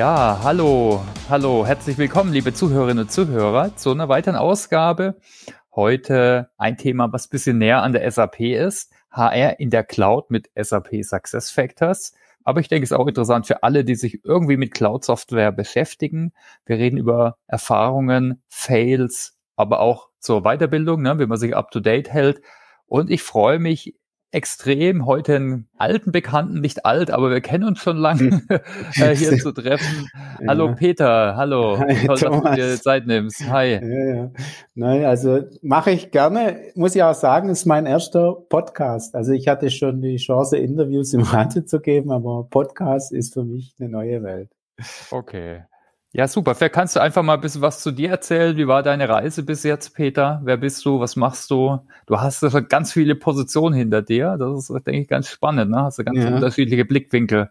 Ja, hallo, hallo, herzlich willkommen, liebe Zuhörerinnen und Zuhörer, zu einer weiteren Ausgabe. Heute ein Thema, was ein bisschen näher an der SAP ist. HR in der Cloud mit SAP Success Factors. Aber ich denke, es ist auch interessant für alle, die sich irgendwie mit Cloud-Software beschäftigen. Wir reden über Erfahrungen, Fails, aber auch zur Weiterbildung, ne, wie man sich up-to-date hält. Und ich freue mich extrem, heute einen alten Bekannten, nicht alt, aber wir kennen uns schon lange, äh, hier zu treffen. Ja. Hallo Peter, hallo. Hi, Toll, Thomas. dass du dir Zeit nimmst. Hi. Ja, ja. Nein, also mache ich gerne. Muss ich auch sagen, ist mein erster Podcast. Also ich hatte schon die Chance, Interviews im Radio zu geben, aber Podcast ist für mich eine neue Welt. Okay. Ja, super. Vielleicht kannst du einfach mal ein bisschen was zu dir erzählen. Wie war deine Reise bis jetzt, Peter? Wer bist du? Was machst du? Du hast ganz viele Positionen hinter dir. Das ist, denke ich, ganz spannend. Ne? Hast du ganz ja. unterschiedliche Blickwinkel.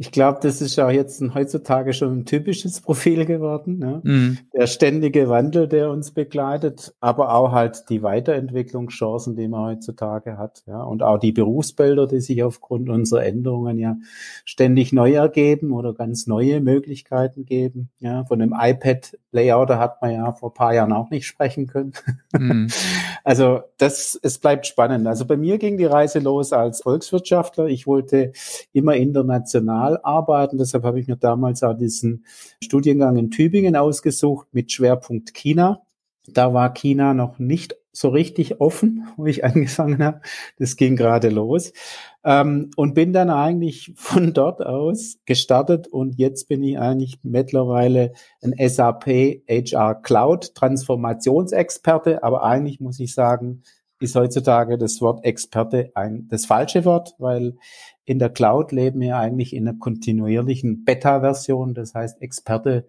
Ich glaube, das ist auch jetzt ein, heutzutage schon ein typisches Profil geworden. Ne? Mhm. Der ständige Wandel, der uns begleitet, aber auch halt die Weiterentwicklungschancen, die man heutzutage hat. Ja? Und auch die Berufsbilder, die sich aufgrund unserer Änderungen ja ständig neu ergeben oder ganz neue Möglichkeiten geben. Ja? Von dem iPad-Layout hat man ja vor paar Jahren auch nicht sprechen können. Mhm. Also das, es bleibt spannend. Also bei mir ging die Reise los als Volkswirtschaftler. Ich wollte immer international international arbeiten. Deshalb habe ich mir damals auch diesen Studiengang in Tübingen ausgesucht mit Schwerpunkt China. Da war China noch nicht so richtig offen, wo ich angefangen habe. Das ging gerade los. Ähm, und bin dann eigentlich von dort aus gestartet und jetzt bin ich eigentlich mittlerweile ein SAP HR Cloud Transformationsexperte. Aber eigentlich muss ich sagen, ist heutzutage das Wort Experte ein, das falsche Wort, weil in der Cloud leben wir eigentlich in einer kontinuierlichen Beta-Version. Das heißt, Experte,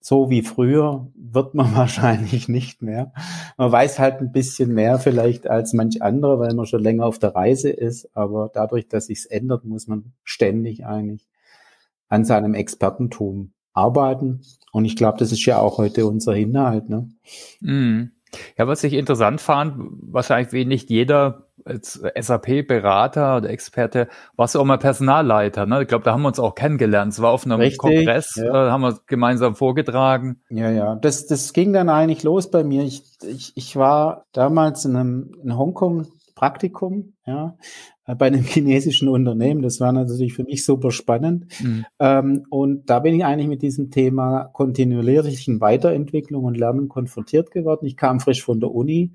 so wie früher, wird man wahrscheinlich nicht mehr. Man weiß halt ein bisschen mehr vielleicht als manch andere, weil man schon länger auf der Reise ist. Aber dadurch, dass sich's ändert, muss man ständig eigentlich an seinem Expertentum arbeiten. Und ich glaube, das ist ja auch heute unser Inhalt. Ne? Mm. Ja, was ich interessant fand, wahrscheinlich wie nicht jeder als SAP-Berater oder Experte, warst du auch mal Personalleiter. Ne? Ich glaube, da haben wir uns auch kennengelernt. Es war auf einem Richtig, Kongress, ja. äh, haben wir gemeinsam vorgetragen. Ja, ja, das, das ging dann eigentlich los bei mir. Ich, ich, ich war damals in einem in Hongkong Praktikum, ja, bei einem chinesischen Unternehmen. Das war natürlich für mich super spannend. Mhm. Ähm, und da bin ich eigentlich mit diesem Thema kontinuierlichen Weiterentwicklung und Lernen konfrontiert geworden. Ich kam frisch von der Uni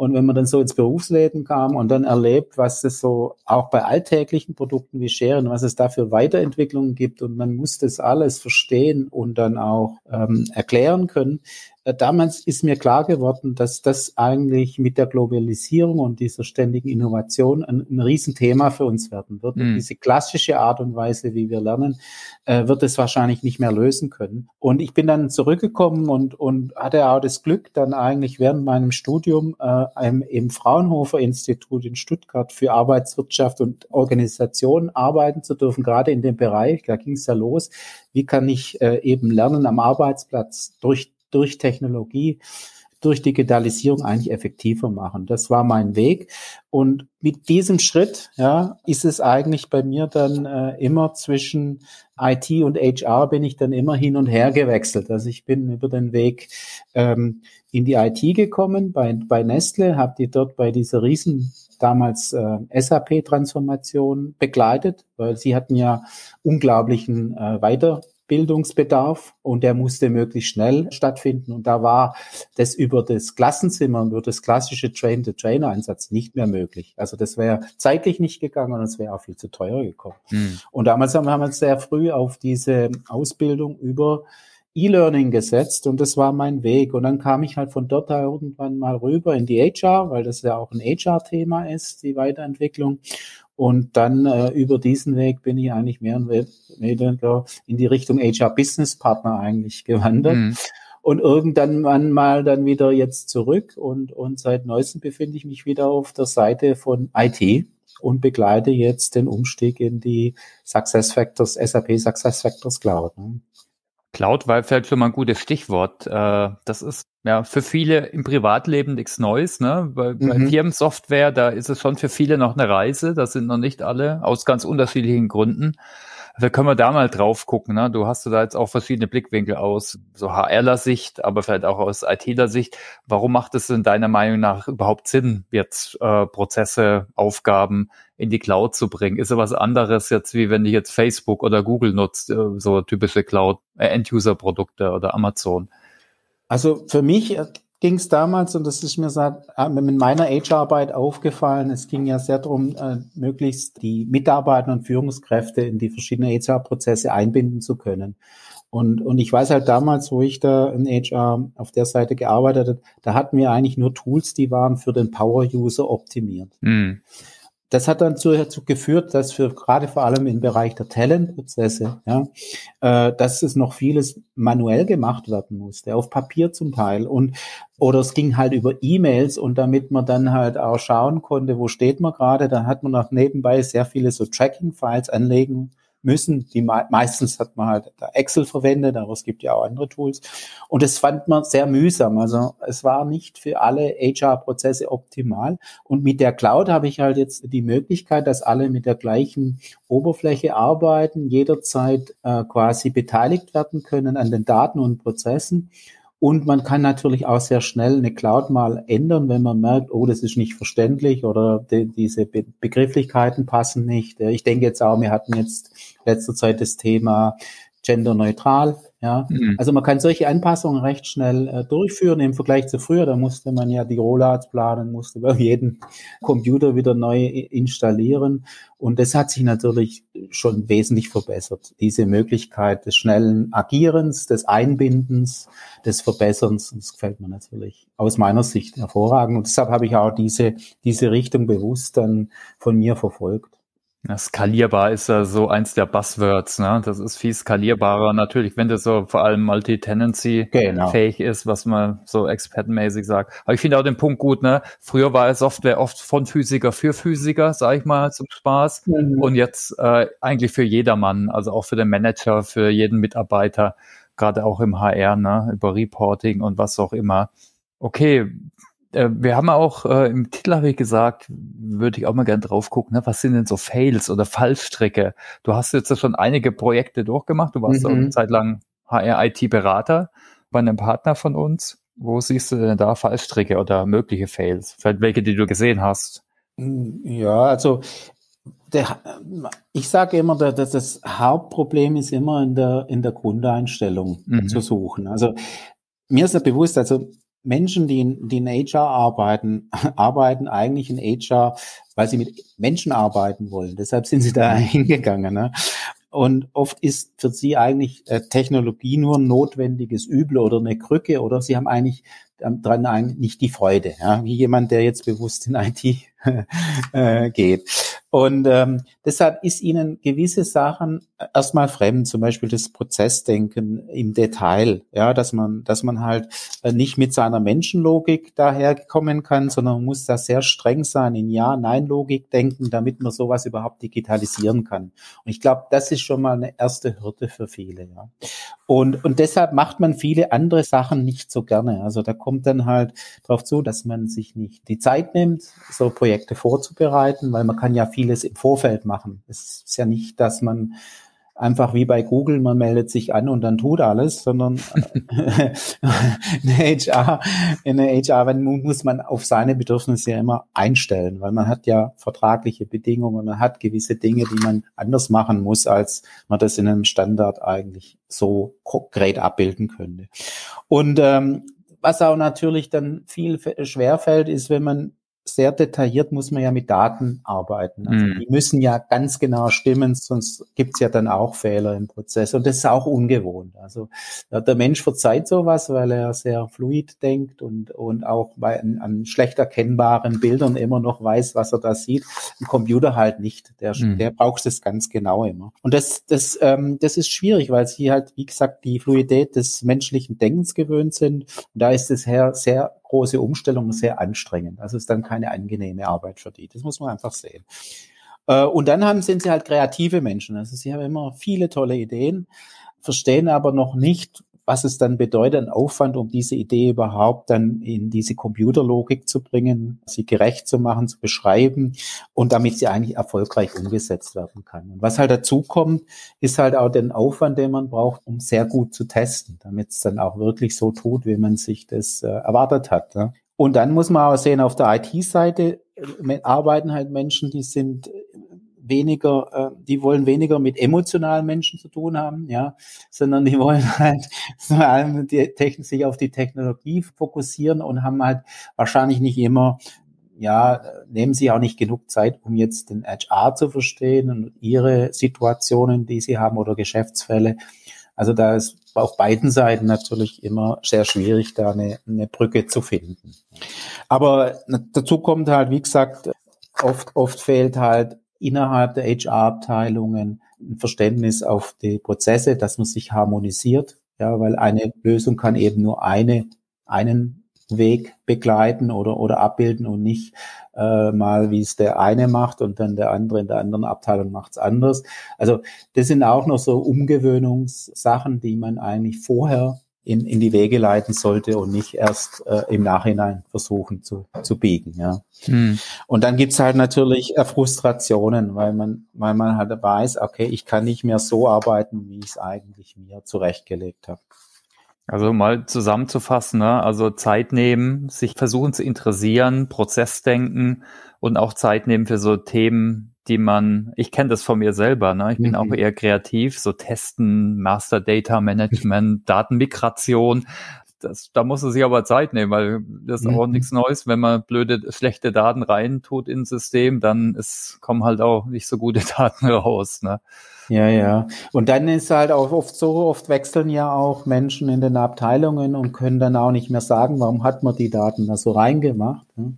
und wenn man dann so ins Berufsleben kam und dann erlebt, was es so auch bei alltäglichen Produkten wie Scheren, was es da für Weiterentwicklungen gibt und man muss das alles verstehen und dann auch ähm, erklären können, äh, damals ist mir klar geworden, dass das eigentlich mit der Globalisierung und dieser ständigen Innovation ein, ein Riesenthema für uns werden wird. Mhm. diese klassische Art und Weise, wie wir lernen, äh, wird es wahrscheinlich nicht mehr lösen können. Und ich bin dann zurückgekommen und, und hatte auch das Glück, dann eigentlich während meinem Studium äh, im, im Fraunhofer Institut in Stuttgart für Arbeitswirtschaft und Organisation arbeiten zu dürfen, gerade in dem Bereich. Da ging es ja los. Wie kann ich äh, eben lernen am Arbeitsplatz durch durch Technologie, durch Digitalisierung eigentlich effektiver machen. Das war mein Weg. Und mit diesem Schritt, ja, ist es eigentlich bei mir dann äh, immer zwischen IT und HR bin ich dann immer hin und her gewechselt. Also ich bin über den Weg ähm, in die IT gekommen bei, bei Nestle, habe die dort bei dieser riesen damals äh, SAP-Transformation begleitet, weil sie hatten ja unglaublichen äh, Weiter Bildungsbedarf und der musste möglichst schnell stattfinden. Und da war das über das Klassenzimmer, über das klassische Train-the-Trainer-Einsatz nicht mehr möglich. Also das wäre zeitlich nicht gegangen und es wäre auch viel zu teuer gekommen. Mhm. Und damals haben wir uns sehr früh auf diese Ausbildung über E-Learning gesetzt und das war mein Weg. Und dann kam ich halt von dort irgendwann mal rüber in die HR, weil das ja auch ein HR-Thema ist, die Weiterentwicklung. Und dann äh, über diesen Weg bin ich eigentlich mehr und weniger in die Richtung HR Business Partner eigentlich gewandert. Mhm. Und irgendwann mal dann wieder jetzt zurück und, und seit neuestem befinde ich mich wieder auf der Seite von IT und begleite jetzt den Umstieg in die Success Factors, SAP Success Factors Cloud. Ne? Cloud war vielleicht schon mal ein gutes Stichwort. Äh, das ist ja für viele im Privatleben nichts Neues, ne? Bei, mhm. bei Firmensoftware, da ist es schon für viele noch eine Reise. Da sind noch nicht alle aus ganz unterschiedlichen Gründen. Also können wir da mal drauf gucken. Ne? Du hast da jetzt auch verschiedene Blickwinkel aus so HRler-Sicht, aber vielleicht auch aus ITler-Sicht. Warum macht es in deiner Meinung nach überhaupt Sinn, jetzt äh, Prozesse, Aufgaben in die Cloud zu bringen? Ist ja was anderes jetzt, wie wenn ich jetzt Facebook oder Google nutzt, äh, so typische Cloud, äh, oder Amazon? Also für mich ging es damals, und das ist mir äh, mit meiner Age-Arbeit aufgefallen, es ging ja sehr darum, äh, möglichst die Mitarbeiter und Führungskräfte in die verschiedenen HR-Prozesse einbinden zu können. Und, und ich weiß halt damals, wo ich da in HR auf der Seite gearbeitet habe, da hatten wir eigentlich nur Tools, die waren für den Power-User optimiert. Mhm das hat dann dazu geführt, dass für gerade vor allem im Bereich der Talentprozesse, ja, äh, dass es noch vieles manuell gemacht werden musste, auf Papier zum Teil. Und oder es ging halt über E-Mails und damit man dann halt auch schauen konnte, wo steht man gerade, dann hat man noch nebenbei sehr viele so Tracking-Files anlegen müssen. Die meistens hat man halt Excel verwendet, aber es gibt ja auch andere Tools. Und das fand man sehr mühsam. Also es war nicht für alle HR-Prozesse optimal. Und mit der Cloud habe ich halt jetzt die Möglichkeit, dass alle mit der gleichen Oberfläche arbeiten, jederzeit äh, quasi beteiligt werden können an den Daten und Prozessen und man kann natürlich auch sehr schnell eine Cloud mal ändern, wenn man merkt, oh, das ist nicht verständlich oder die, diese Be Begrifflichkeiten passen nicht. Ich denke jetzt auch, wir hatten jetzt letzter Zeit das Thema genderneutral. Ja, mhm. also man kann solche Anpassungen recht schnell äh, durchführen im Vergleich zu früher. Da musste man ja die Rollouts planen, musste bei jedem Computer wieder neu installieren. Und das hat sich natürlich schon wesentlich verbessert. Diese Möglichkeit des schnellen Agierens, des Einbindens, des Verbesserns, das gefällt mir natürlich aus meiner Sicht hervorragend. Und deshalb habe ich auch diese, diese Richtung bewusst dann von mir verfolgt. Ja, skalierbar ist ja so eins der Buzzwords, ne? Das ist viel skalierbarer. Natürlich, wenn das so vor allem Multi-Tenancy genau. fähig ist, was man so expertenmäßig sagt. Aber ich finde auch den Punkt gut, ne? Früher war Software oft von Physiker für Physiker, sag ich mal, zum Spaß. Mhm. Und jetzt äh, eigentlich für jedermann, also auch für den Manager, für jeden Mitarbeiter, gerade auch im HR, ne? Über Reporting und was auch immer. Okay, wir haben auch äh, im Titel habe ich gesagt, würde ich auch mal gerne drauf gucken, ne? was sind denn so Fails oder Fallstricke? Du hast jetzt schon einige Projekte durchgemacht, du warst mhm. auch eine Zeit lang HR-IT-Berater bei einem Partner von uns. Wo siehst du denn da Fallstricke oder mögliche Fails? Vielleicht welche, die du gesehen hast? Ja, also der, ich sage immer, dass das Hauptproblem ist immer in der, in der Grundeinstellung mhm. zu suchen. Also mir ist ja bewusst, also Menschen, die in, die in HR arbeiten, arbeiten eigentlich in HR, weil sie mit Menschen arbeiten wollen. Deshalb sind sie da hingegangen. Ne? Und oft ist für sie eigentlich äh, Technologie nur ein notwendiges Übel oder eine Krücke oder sie haben eigentlich dran eigentlich nicht die Freude, ja? wie jemand, der jetzt bewusst in IT äh, geht. Und ähm, deshalb ist ihnen gewisse Sachen erstmal fremd, zum Beispiel das Prozessdenken im Detail, ja, dass man, dass man halt äh, nicht mit seiner Menschenlogik daherkommen kann, sondern man muss da sehr streng sein in Ja-Nein-Logik denken, damit man sowas überhaupt digitalisieren kann. Und ich glaube, das ist schon mal eine erste Hürde für viele, ja. Und, und deshalb macht man viele andere Sachen nicht so gerne. Also da kommt dann halt drauf zu, dass man sich nicht die Zeit nimmt, so Projekte vorzubereiten, weil man kann ja vieles im Vorfeld machen. Es ist ja nicht, dass man einfach wie bei Google, man meldet sich an und dann tut alles, sondern eine HR, in eine HR muss man auf seine Bedürfnisse ja immer einstellen, weil man hat ja vertragliche Bedingungen, man hat gewisse Dinge, die man anders machen muss, als man das in einem Standard eigentlich so konkret abbilden könnte. Und ähm, was auch natürlich dann viel schwerfällt, ist, wenn man sehr detailliert muss man ja mit Daten arbeiten. Also mm. Die müssen ja ganz genau stimmen, sonst gibt's ja dann auch Fehler im Prozess. Und das ist auch ungewohnt. Also der Mensch verzeiht sowas, weil er sehr fluid denkt und, und auch bei an, an schlecht erkennbaren Bildern immer noch weiß, was er da sieht. Ein Computer halt nicht. Der, mm. der braucht es ganz genau immer. Und das, das, ähm, das ist schwierig, weil sie halt, wie gesagt, die Fluidität des menschlichen Denkens gewöhnt sind. Und da ist es her sehr große Umstellung sehr anstrengend. Also ist dann keine angenehme Arbeit für die. Das muss man einfach sehen. Äh, und dann haben, sind sie halt kreative Menschen. Also sie haben immer viele tolle Ideen, verstehen aber noch nicht was es dann bedeutet, ein Aufwand, um diese Idee überhaupt dann in diese Computerlogik zu bringen, sie gerecht zu machen, zu beschreiben und damit sie eigentlich erfolgreich umgesetzt werden kann. Und was halt dazu kommt, ist halt auch den Aufwand, den man braucht, um sehr gut zu testen, damit es dann auch wirklich so tut, wie man sich das äh, erwartet hat. Ne? Und dann muss man auch sehen, auf der IT-Seite äh, arbeiten halt Menschen, die sind weniger, äh, die wollen weniger mit emotionalen Menschen zu tun haben, ja, sondern die wollen halt vor allem die Technik, sich auf die Technologie fokussieren und haben halt wahrscheinlich nicht immer ja, nehmen sie auch nicht genug Zeit, um jetzt den HR zu verstehen und ihre Situationen, die sie haben oder Geschäftsfälle. Also da ist auf beiden Seiten natürlich immer sehr schwierig, da eine, eine Brücke zu finden. Aber dazu kommt halt, wie gesagt, oft, oft fehlt halt innerhalb der HR-Abteilungen ein Verständnis auf die Prozesse, dass man sich harmonisiert, ja, weil eine Lösung kann eben nur eine, einen Weg begleiten oder, oder abbilden und nicht äh, mal, wie es der eine macht und dann der andere in der anderen Abteilung macht es anders. Also das sind auch noch so Umgewöhnungssachen, die man eigentlich vorher in, in die Wege leiten sollte und nicht erst äh, im Nachhinein versuchen zu, zu biegen. Ja. Hm. Und dann gibt's halt natürlich äh, Frustrationen, weil man, weil man halt weiß, okay, ich kann nicht mehr so arbeiten, wie ich es eigentlich mir zurechtgelegt habe. Also mal zusammenzufassen, ne? also Zeit nehmen, sich versuchen zu interessieren, Prozessdenken und auch Zeit nehmen für so Themen, die man, ich kenne das von mir selber, ne? ich bin mhm. auch eher kreativ, so Testen, Master Data Management, Datenmigration, das, da muss er sich aber Zeit nehmen, weil das ist mhm. auch nichts Neues. Wenn man blöde, schlechte Daten reintut ins System, dann ist, kommen halt auch nicht so gute Daten raus. Ne? Ja, ja. Und dann ist halt auch oft so, oft wechseln ja auch Menschen in den Abteilungen und können dann auch nicht mehr sagen, warum hat man die Daten da so reingemacht. Ne?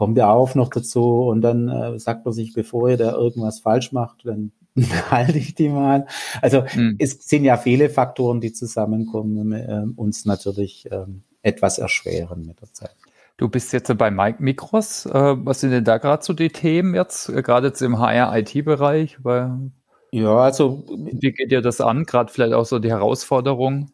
Kommt ja auch noch dazu und dann äh, sagt man sich, bevor ihr da irgendwas falsch macht, dann halte ich die mal. Also mhm. es sind ja viele Faktoren, die zusammenkommen, äh, uns natürlich äh, etwas erschweren mit der Zeit. Du bist jetzt bei Mike Mikros. Äh, was sind denn da gerade so die Themen jetzt, äh, gerade jetzt im HR-IT-Bereich? Ja, also wie geht dir das an? Gerade vielleicht auch so die Herausforderung?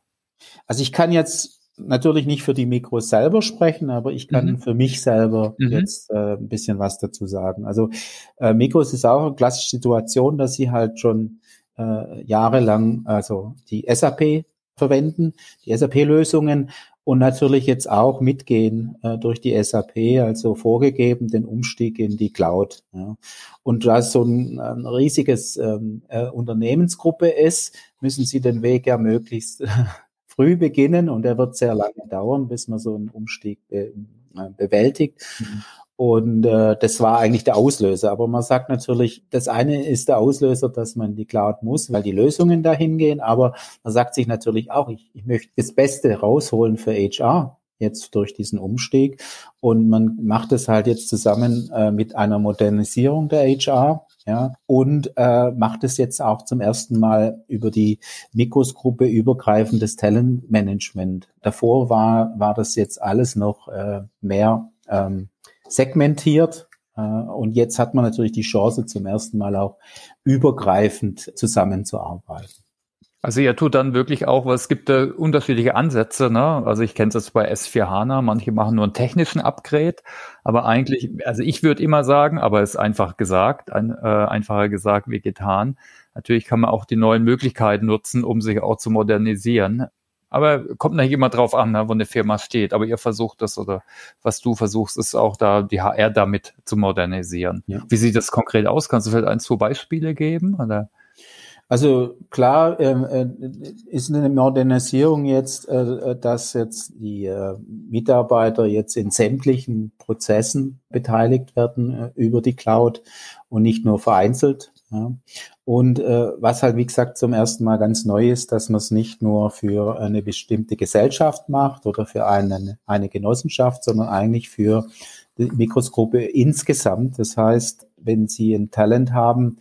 Also ich kann jetzt natürlich nicht für die Mikros selber sprechen, aber ich kann mhm. für mich selber mhm. jetzt äh, ein bisschen was dazu sagen. Also äh, Mikros ist auch eine klassische Situation, dass sie halt schon äh, jahrelang also die SAP verwenden, die SAP-Lösungen und natürlich jetzt auch mitgehen äh, durch die SAP, also vorgegeben den Umstieg in die Cloud. Ja. Und da es so ein, ein riesiges ähm, äh, Unternehmensgruppe ist, müssen sie den Weg ja möglichst früh beginnen und er wird sehr lange dauern, bis man so einen Umstieg be äh, bewältigt. Mhm. Und äh, das war eigentlich der Auslöser. Aber man sagt natürlich, das eine ist der Auslöser, dass man die Cloud muss, weil die Lösungen dahin gehen. Aber man sagt sich natürlich auch, ich, ich möchte das Beste rausholen für HR jetzt durch diesen Umstieg. Und man macht es halt jetzt zusammen äh, mit einer Modernisierung der HR ja, und äh, macht es jetzt auch zum ersten Mal über die Mikros-Gruppe übergreifendes Talentmanagement. Davor war, war das jetzt alles noch äh, mehr ähm, segmentiert. Äh, und jetzt hat man natürlich die Chance, zum ersten Mal auch übergreifend zusammenzuarbeiten. Also ihr tut dann wirklich auch, weil es gibt da unterschiedliche Ansätze, ne? Also ich kenne es bei S4 HANA, manche machen nur einen technischen Upgrade, aber eigentlich, also ich würde immer sagen, aber es ist einfach gesagt, ein, äh, einfacher gesagt wie getan. Natürlich kann man auch die neuen Möglichkeiten nutzen, um sich auch zu modernisieren. Aber kommt nicht immer drauf an, ne, wo eine Firma steht. Aber ihr versucht das oder was du versuchst, ist auch da die HR damit zu modernisieren. Ja. Wie sieht das konkret aus? Kannst du vielleicht ein, zwei Beispiele geben? Oder? Also klar ähm, äh, ist eine Modernisierung jetzt, äh, dass jetzt die äh, Mitarbeiter jetzt in sämtlichen Prozessen beteiligt werden äh, über die Cloud und nicht nur vereinzelt. Ja. Und äh, was halt, wie gesagt, zum ersten Mal ganz neu ist, dass man es nicht nur für eine bestimmte Gesellschaft macht oder für eine, eine Genossenschaft, sondern eigentlich für die Mikrosgruppe insgesamt. Das heißt, wenn Sie ein Talent haben,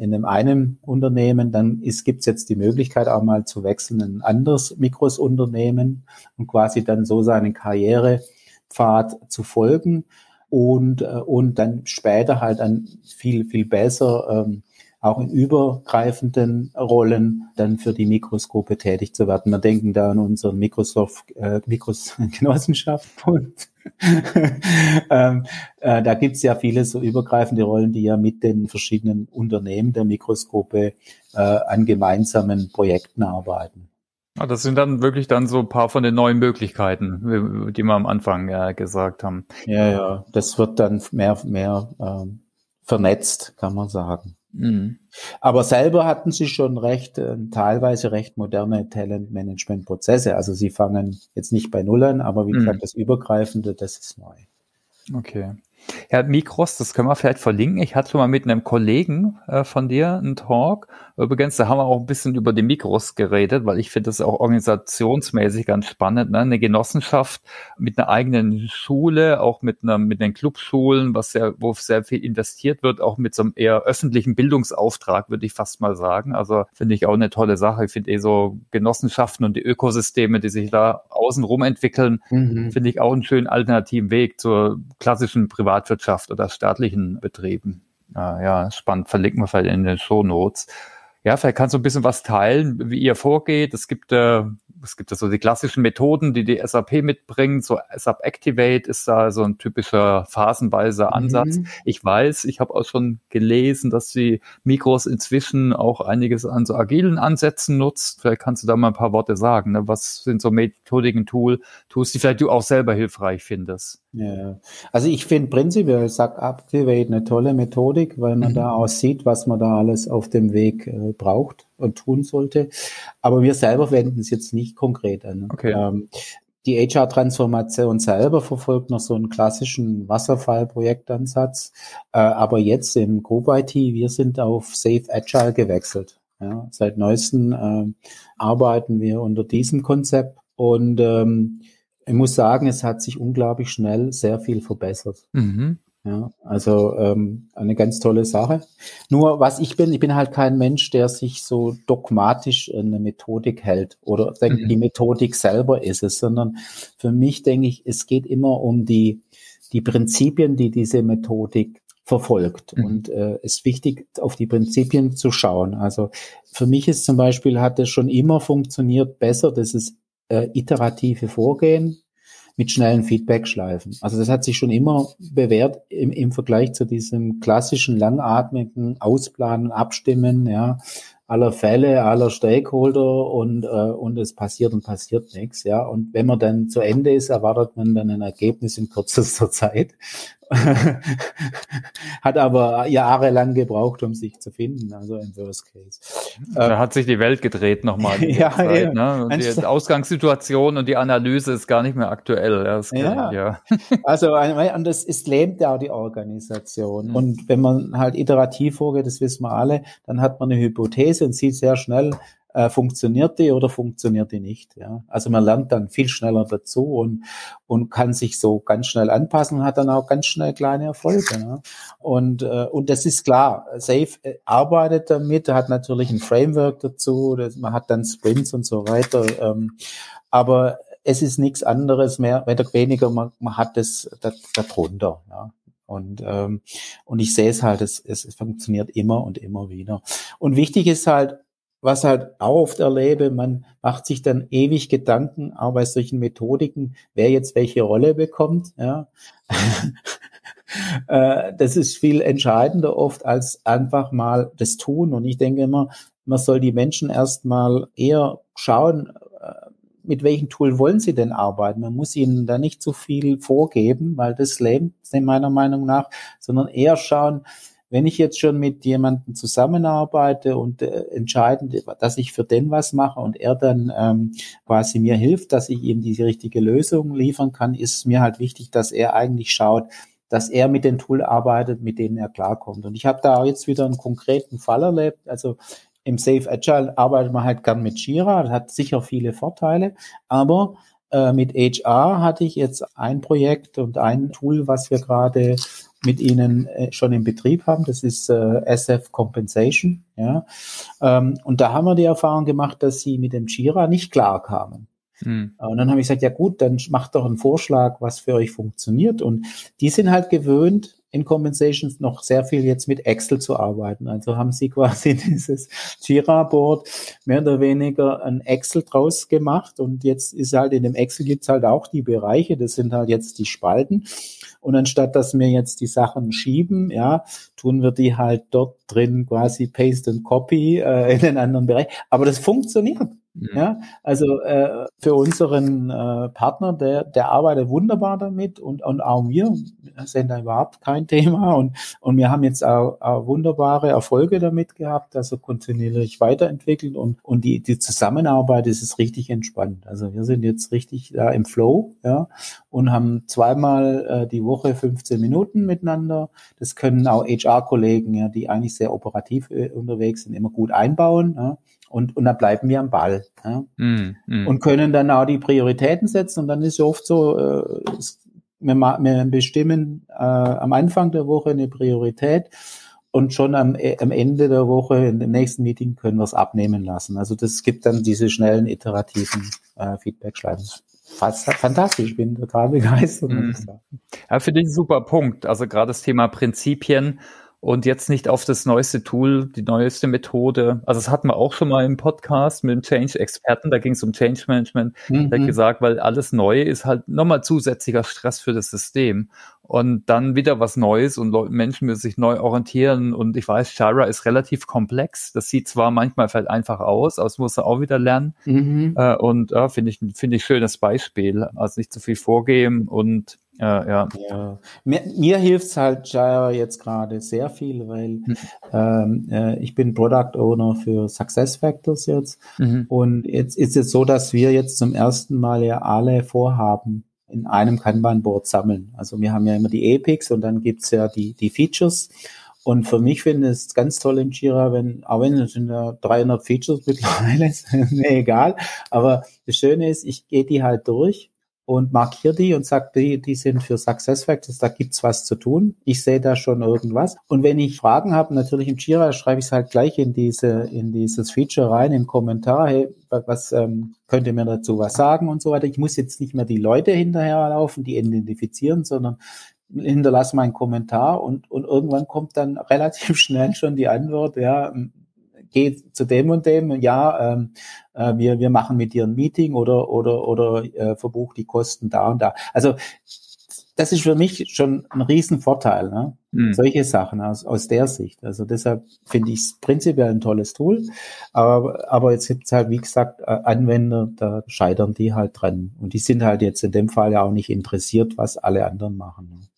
in einem einen Unternehmen, dann gibt es jetzt die Möglichkeit auch mal zu wechseln in ein anderes Mikrosunternehmen und quasi dann so seinen Karrierepfad zu folgen. Und, äh, und dann später halt dann viel, viel besser ähm, auch in übergreifenden Rollen dann für die Mikroscope tätig zu werden. Wir denken da an unseren Microsoft äh, Mikros Genossenschaft und ähm, äh, da gibt es ja viele so übergreifende Rollen, die ja mit den verschiedenen Unternehmen der Mikroskope äh, an gemeinsamen Projekten arbeiten. Ah, das sind dann wirklich dann so ein paar von den neuen Möglichkeiten, die wir am Anfang äh, gesagt haben. Ja, ja, das wird dann mehr, mehr ähm, vernetzt, kann man sagen. Mhm. Aber selber hatten sie schon recht, äh, teilweise recht moderne Talentmanagement-Prozesse. Also sie fangen jetzt nicht bei Null an, aber wie mhm. gesagt, das Übergreifende, das ist neu. Okay. Ja, Mikros, das können wir vielleicht verlinken. Ich hatte schon mal mit einem Kollegen äh, von dir einen Talk. Übrigens, da haben wir auch ein bisschen über die Mikros geredet, weil ich finde das auch organisationsmäßig ganz spannend. Ne? Eine Genossenschaft mit einer eigenen Schule, auch mit, einer, mit den Clubschulen, was sehr, wo sehr viel investiert wird, auch mit so einem eher öffentlichen Bildungsauftrag, würde ich fast mal sagen. Also finde ich auch eine tolle Sache. Ich finde eh so Genossenschaften und die Ökosysteme, die sich da außenrum entwickeln, mhm. finde ich auch einen schönen alternativen Weg zur klassischen Privatwirtschaft oder staatlichen Betrieben. Ah, ja, spannend. Verlinken wir vielleicht in den Show Notes. Ja, vielleicht kannst du ein bisschen was teilen, wie ihr vorgeht. Es gibt äh, es gibt ja so die klassischen Methoden, die die SAP mitbringt. So SAP Activate ist da so ein typischer phasenweiser Ansatz. Mhm. Ich weiß, ich habe auch schon gelesen, dass die Mikros inzwischen auch einiges an so agilen Ansätzen nutzt. Vielleicht kannst du da mal ein paar Worte sagen. Ne? Was sind so Methodiken, Tool, Tools, die vielleicht du auch selber hilfreich findest? Ja, also ich finde prinzipiell SAP Activate eine tolle Methodik, weil man mhm. da auch sieht, was man da alles auf dem Weg äh, braucht und tun sollte. Aber wir selber wenden es jetzt nicht konkret an. Okay. Ähm, die HR-Transformation selber verfolgt noch so einen klassischen Wasserfall-Projektansatz. Äh, aber jetzt im Group IT, wir sind auf Safe Agile gewechselt. Ja, seit neuestem äh, arbeiten wir unter diesem Konzept und ähm, ich muss sagen, es hat sich unglaublich schnell sehr viel verbessert. Mhm. Ja, also ähm, eine ganz tolle Sache. Nur was ich bin, ich bin halt kein Mensch, der sich so dogmatisch eine Methodik hält oder denkt, mhm. die Methodik selber ist es, sondern für mich denke ich, es geht immer um die, die Prinzipien, die diese Methodik verfolgt. Mhm. Und äh, es ist wichtig, auf die Prinzipien zu schauen. Also für mich ist zum Beispiel, hat es schon immer funktioniert besser, dass es äh, iterative Vorgehen mit schnellen Feedback-Schleifen. Also das hat sich schon immer bewährt im, im Vergleich zu diesem klassischen langatmigen Ausplanen, Abstimmen, ja, aller Fälle, aller Stakeholder und, äh, und es passiert und passiert nichts, ja. Und wenn man dann zu Ende ist, erwartet man dann ein Ergebnis in kürzester Zeit. hat aber jahrelang gebraucht, um sich zu finden, also im Worst Case. Da hat sich die Welt gedreht nochmal. ja, Zeit, ja. Ne? Und die Ausgangssituation und die Analyse ist gar nicht mehr aktuell. Das ja. ja. also und das ist lähmt ja auch die Organisation. Mhm. Und wenn man halt iterativ vorgeht, das wissen wir alle, dann hat man eine Hypothese und sieht sehr schnell, äh, funktioniert die oder funktioniert die nicht. Ja? Also man lernt dann viel schneller dazu und, und kann sich so ganz schnell anpassen und hat dann auch ganz schnell kleine Erfolge. Ja? Und, äh, und das ist klar, Safe äh, arbeitet damit, hat natürlich ein Framework dazu, das, man hat dann Sprints und so weiter. Ähm, aber es ist nichts anderes mehr, oder weniger, man, man hat das, darunter. Ja? Und, ähm, und ich sehe es halt, es, es funktioniert immer und immer wieder. Und wichtig ist halt, was halt auch oft erlebe, man macht sich dann ewig Gedanken, auch bei solchen Methodiken, wer jetzt welche Rolle bekommt. Ja. Äh, das ist viel entscheidender oft als einfach mal das Tun. Und ich denke immer, man soll die Menschen erstmal eher schauen, äh, mit welchem Tool wollen sie denn arbeiten. Man muss ihnen da nicht zu viel vorgeben, weil das lähmt meiner Meinung nach, sondern eher schauen, wenn ich jetzt schon mit jemandem zusammenarbeite und äh, entscheiden, dass ich für den was mache und er dann ähm, quasi mir hilft, dass ich ihm die richtige Lösung liefern kann, ist mir halt wichtig, dass er eigentlich schaut, dass er mit den Tool arbeitet, mit denen er klarkommt. Und ich habe da jetzt wieder einen konkreten Fall erlebt. Also im Safe Agile arbeitet man halt gern mit Jira, das hat sicher viele Vorteile, aber äh, mit HR hatte ich jetzt ein Projekt und ein Tool, was wir gerade mit Ihnen äh, schon im Betrieb haben. Das ist äh, SF Compensation. Ja. Ähm, und da haben wir die Erfahrung gemacht, dass Sie mit dem Jira nicht klar kamen. Mhm. Und dann habe ich gesagt, ja gut, dann macht doch einen Vorschlag, was für euch funktioniert. Und die sind halt gewöhnt, in Compensations noch sehr viel jetzt mit Excel zu arbeiten. Also haben sie quasi dieses Jira-Board mehr oder weniger ein Excel draus gemacht und jetzt ist halt in dem Excel gibt's halt auch die Bereiche, das sind halt jetzt die Spalten. Und anstatt dass wir jetzt die Sachen schieben, ja, tun wir die halt dort drin quasi Paste and Copy äh, in den anderen Bereich. Aber das funktioniert. Mhm. Ja, also äh, für unseren äh, Partner, der, der arbeitet wunderbar damit und, und auch wir sehen da überhaupt kein Thema und, und wir haben jetzt auch, auch wunderbare Erfolge damit gehabt, also kontinuierlich weiterentwickelt und, und die, die Zusammenarbeit ist es richtig entspannt. Also wir sind jetzt richtig da im Flow, ja, und haben zweimal äh, die Woche 15 Minuten miteinander. Das können auch HR-Kollegen, ja, die eigentlich sehr operativ äh, unterwegs sind, immer gut einbauen. Ja und, und dann bleiben wir am Ball. Ja? Mm, mm. Und können dann auch die Prioritäten setzen. Und dann ist es oft so, äh, wir, wir bestimmen äh, am Anfang der Woche eine Priorität und schon am, äh, am Ende der Woche in dem nächsten Meeting können wir es abnehmen lassen. Also das gibt dann diese schnellen iterativen äh, Feedback-Schreiben. Fast, fantastisch, ich bin total begeistert. Mm. Ja, finde ich ein super Punkt. Also gerade das Thema Prinzipien und jetzt nicht auf das neueste Tool, die neueste Methode. Also das hatten wir auch schon mal im Podcast mit dem Change-Experten, da ging es um Change Management. Mhm. Der hat gesagt, weil alles Neue ist halt nochmal zusätzlicher Stress für das System. Und dann wieder was Neues und Leute, Menschen müssen sich neu orientieren. Und ich weiß, Jira ist relativ komplex. Das sieht zwar manchmal vielleicht einfach aus, aber es muss er auch wieder lernen. Mhm. Äh, und ja, finde ich, finde ich schönes Beispiel. Also nicht zu viel vorgeben und ja, ja. ja. Mir, mir hilft halt Jira jetzt gerade sehr viel, weil mhm. ähm, äh, ich bin Product Owner für Success Factors jetzt. Mhm. Und jetzt ist es so, dass wir jetzt zum ersten Mal ja alle Vorhaben in einem Kanban-Board sammeln. Also wir haben ja immer die Epics und dann gibt's ja die, die Features. Und für mich finde ich es ganz toll im Jira, wenn, auch wenn es sind ja 300 Features mittlerweile, ist mir egal. Aber das Schöne ist, ich gehe die halt durch und markiere die und sage, die, die sind für Success Factors, da gibt's was zu tun. Ich sehe da schon irgendwas. Und wenn ich Fragen habe, natürlich im Jira schreibe ich es halt gleich in diese, in dieses Feature rein, im Kommentar, hey, was ähm, könnt ihr mir dazu was sagen und so weiter. Ich muss jetzt nicht mehr die Leute hinterherlaufen, die identifizieren, sondern hinterlasse meinen Kommentar und, und irgendwann kommt dann relativ schnell schon die Antwort, ja, geh zu dem und dem, ja, ähm, äh, wir, wir machen mit dir ein Meeting oder, oder, oder äh, verbuch die Kosten da und da. Also das ist für mich schon ein Riesenvorteil, ne? Mhm. solche Sachen aus, aus der Sicht. Also deshalb finde ich es prinzipiell ein tolles Tool, aber, aber jetzt gibt es halt, wie gesagt, Anwender, da scheitern die halt dran. Und die sind halt jetzt in dem Fall ja auch nicht interessiert, was alle anderen machen.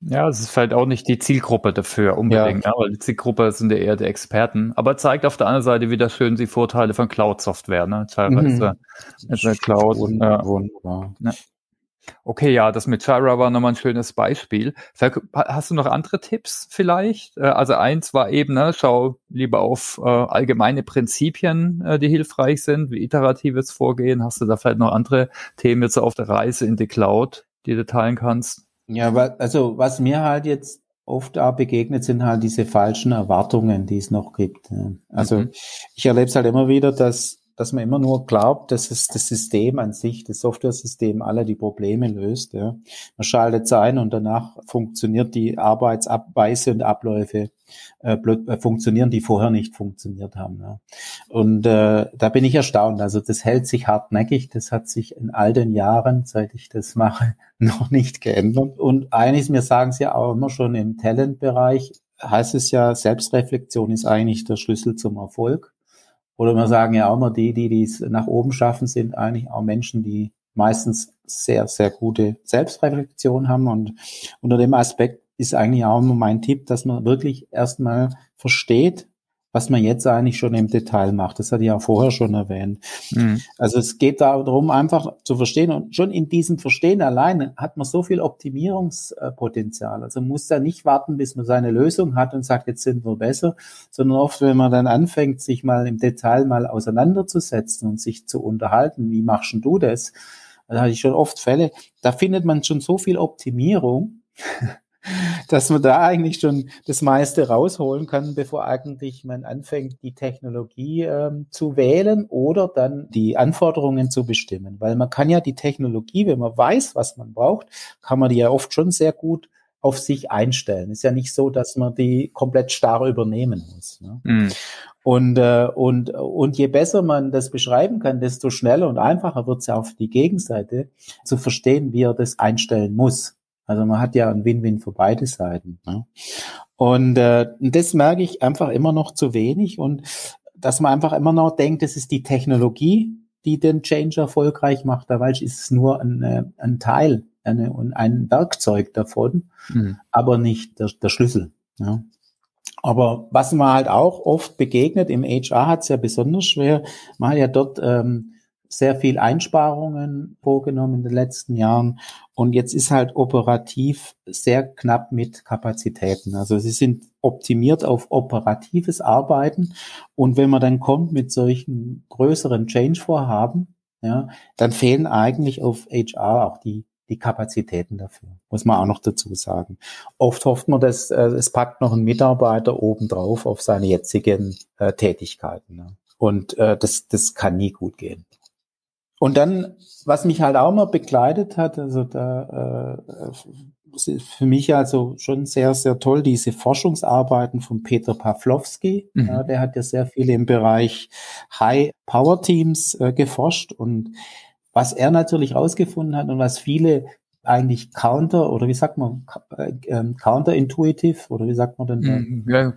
Ne? Ja, es ist halt auch nicht die Zielgruppe dafür unbedingt, ja. ja. weil die Zielgruppe sind ja eher die Experten. Aber zeigt auf der anderen Seite wieder schön die Vorteile von Cloud-Software, ne? Teilweise mhm. ist ja Cloud. Wunderbar. Wunderbar. Ja. Okay, ja, das mit Jira war nochmal ein schönes Beispiel. Hast du noch andere Tipps vielleicht? Äh, also eins war eben, ne, schau lieber auf äh, allgemeine Prinzipien, äh, die hilfreich sind, wie iteratives Vorgehen. Hast du da vielleicht noch andere Themen jetzt auf der Reise in die Cloud, die du teilen kannst? Ja, also was mir halt jetzt oft auch begegnet, sind halt diese falschen Erwartungen, die es noch gibt. Also mhm. ich erlebe es halt immer wieder, dass dass man immer nur glaubt, dass es das System an sich, das Software-System alle die Probleme löst. Ja. Man schaltet es ein und danach funktioniert die Arbeitsabweise und Abläufe äh, äh, funktionieren, die vorher nicht funktioniert haben. Ja. Und äh, da bin ich erstaunt. Also das hält sich hartnäckig. Das hat sich in all den Jahren, seit ich das mache, noch nicht geändert. Und eines, mir sagen sie auch immer schon im Talentbereich, heißt es ja, Selbstreflexion ist eigentlich der Schlüssel zum Erfolg. Oder wir sagen ja auch immer, die, die es nach oben schaffen, sind eigentlich auch Menschen, die meistens sehr, sehr gute Selbstreflexion haben. Und unter dem Aspekt ist eigentlich auch immer mein Tipp, dass man wirklich erstmal versteht, was man jetzt eigentlich schon im Detail macht. Das hatte ich ja vorher schon erwähnt. Mhm. Also es geht darum, einfach zu verstehen und schon in diesem Verstehen alleine hat man so viel Optimierungspotenzial. Also man muss da nicht warten, bis man seine Lösung hat und sagt, jetzt sind wir besser, sondern oft, wenn man dann anfängt, sich mal im Detail mal auseinanderzusetzen und sich zu unterhalten, wie machst du das? Da hatte ich schon oft Fälle, da findet man schon so viel Optimierung, dass man da eigentlich schon das meiste rausholen kann, bevor eigentlich man anfängt, die Technologie ähm, zu wählen oder dann die Anforderungen zu bestimmen. Weil man kann ja die Technologie, wenn man weiß, was man braucht, kann man die ja oft schon sehr gut auf sich einstellen. Ist ja nicht so, dass man die komplett starr übernehmen muss. Ne? Mhm. Und, äh, und, und je besser man das beschreiben kann, desto schneller und einfacher wird es ja auf die Gegenseite zu verstehen, wie er das einstellen muss. Also man hat ja ein Win-Win für beide Seiten. Ne? Und äh, das merke ich einfach immer noch zu wenig und dass man einfach immer noch denkt, das ist die Technologie, die den Change erfolgreich macht. Dabei ist es nur ein, äh, ein Teil eine, ein Werkzeug davon, mhm. aber nicht der, der Schlüssel. Ja. Aber was man halt auch oft begegnet, im HR hat es ja besonders schwer, man hat ja dort ähm, sehr viel Einsparungen vorgenommen in den letzten Jahren und jetzt ist halt operativ sehr knapp mit Kapazitäten. Also sie sind optimiert auf operatives Arbeiten und wenn man dann kommt mit solchen größeren Change-Vorhaben, ja, dann fehlen eigentlich auf HR auch die die Kapazitäten dafür, muss man auch noch dazu sagen. Oft hofft man, dass äh, es packt noch ein Mitarbeiter obendrauf auf seine jetzigen äh, Tätigkeiten. Ne? Und äh, das, das kann nie gut gehen. Und dann, was mich halt auch mal begleitet hat, also da äh, für mich also schon sehr, sehr toll, diese Forschungsarbeiten von Peter Pawlowski. Mhm. Ja, der hat ja sehr viel im Bereich High Power Teams äh, geforscht und was er natürlich rausgefunden hat und was viele eigentlich counter oder wie sagt man äh, ähm, counterintuitiv oder wie sagt man denn? Hm, ja,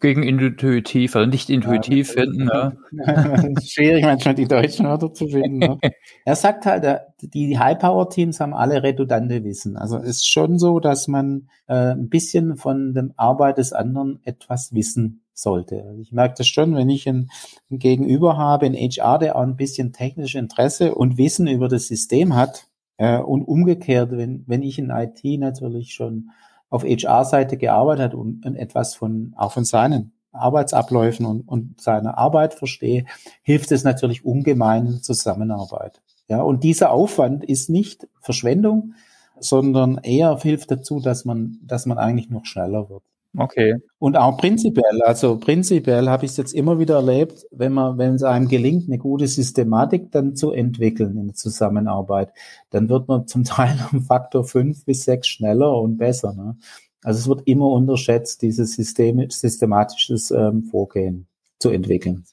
gegen intuitiv, also nicht intuitiv ja, finden. Ja. Schwierig manchmal die deutschen Wörter zu finden. Ne? er sagt halt, äh, die High-Power-Teams haben alle redundante Wissen. Also es ist schon so, dass man äh, ein bisschen von dem Arbeit des anderen etwas wissen sollte. Also ich merke das schon, wenn ich ein, ein Gegenüber habe, ein HR, der auch ein bisschen technisches Interesse und Wissen über das System hat, und umgekehrt, wenn, wenn ich in IT natürlich schon auf HR-Seite gearbeitet und, und etwas von, auch von seinen Arbeitsabläufen und, und seiner Arbeit verstehe, hilft es natürlich ungemein in Zusammenarbeit. Ja, und dieser Aufwand ist nicht Verschwendung, sondern eher hilft dazu, dass man, dass man eigentlich noch schneller wird. Okay. Und auch prinzipiell, also prinzipiell habe ich es jetzt immer wieder erlebt, wenn man, wenn es einem gelingt, eine gute Systematik dann zu entwickeln in der Zusammenarbeit, dann wird man zum Teil um Faktor fünf bis sechs schneller und besser. Ne? Also es wird immer unterschätzt, dieses System, systematisches ähm, Vorgehen zu entwickeln.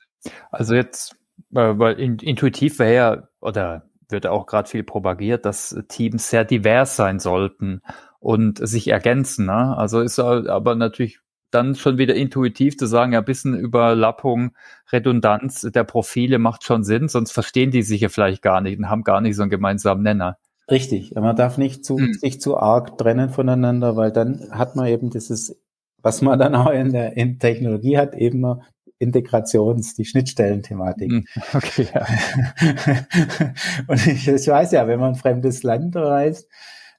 Also jetzt, äh, weil intuitiv wäre ja, oder wird auch gerade viel propagiert, dass Teams sehr divers sein sollten und sich ergänzen. Ne? Also ist aber natürlich dann schon wieder intuitiv zu sagen, ja, bisschen Überlappung, Redundanz der Profile macht schon Sinn, sonst verstehen die sich ja vielleicht gar nicht und haben gar nicht so einen gemeinsamen Nenner. Richtig, man darf nicht zu, hm. sich zu arg trennen voneinander, weil dann hat man eben dieses, was man dann auch in der in Technologie hat, eben Integrations-, die Schnittstellenthematik. Hm, okay, ja. und ich, ich weiß ja, wenn man ein fremdes Land reist,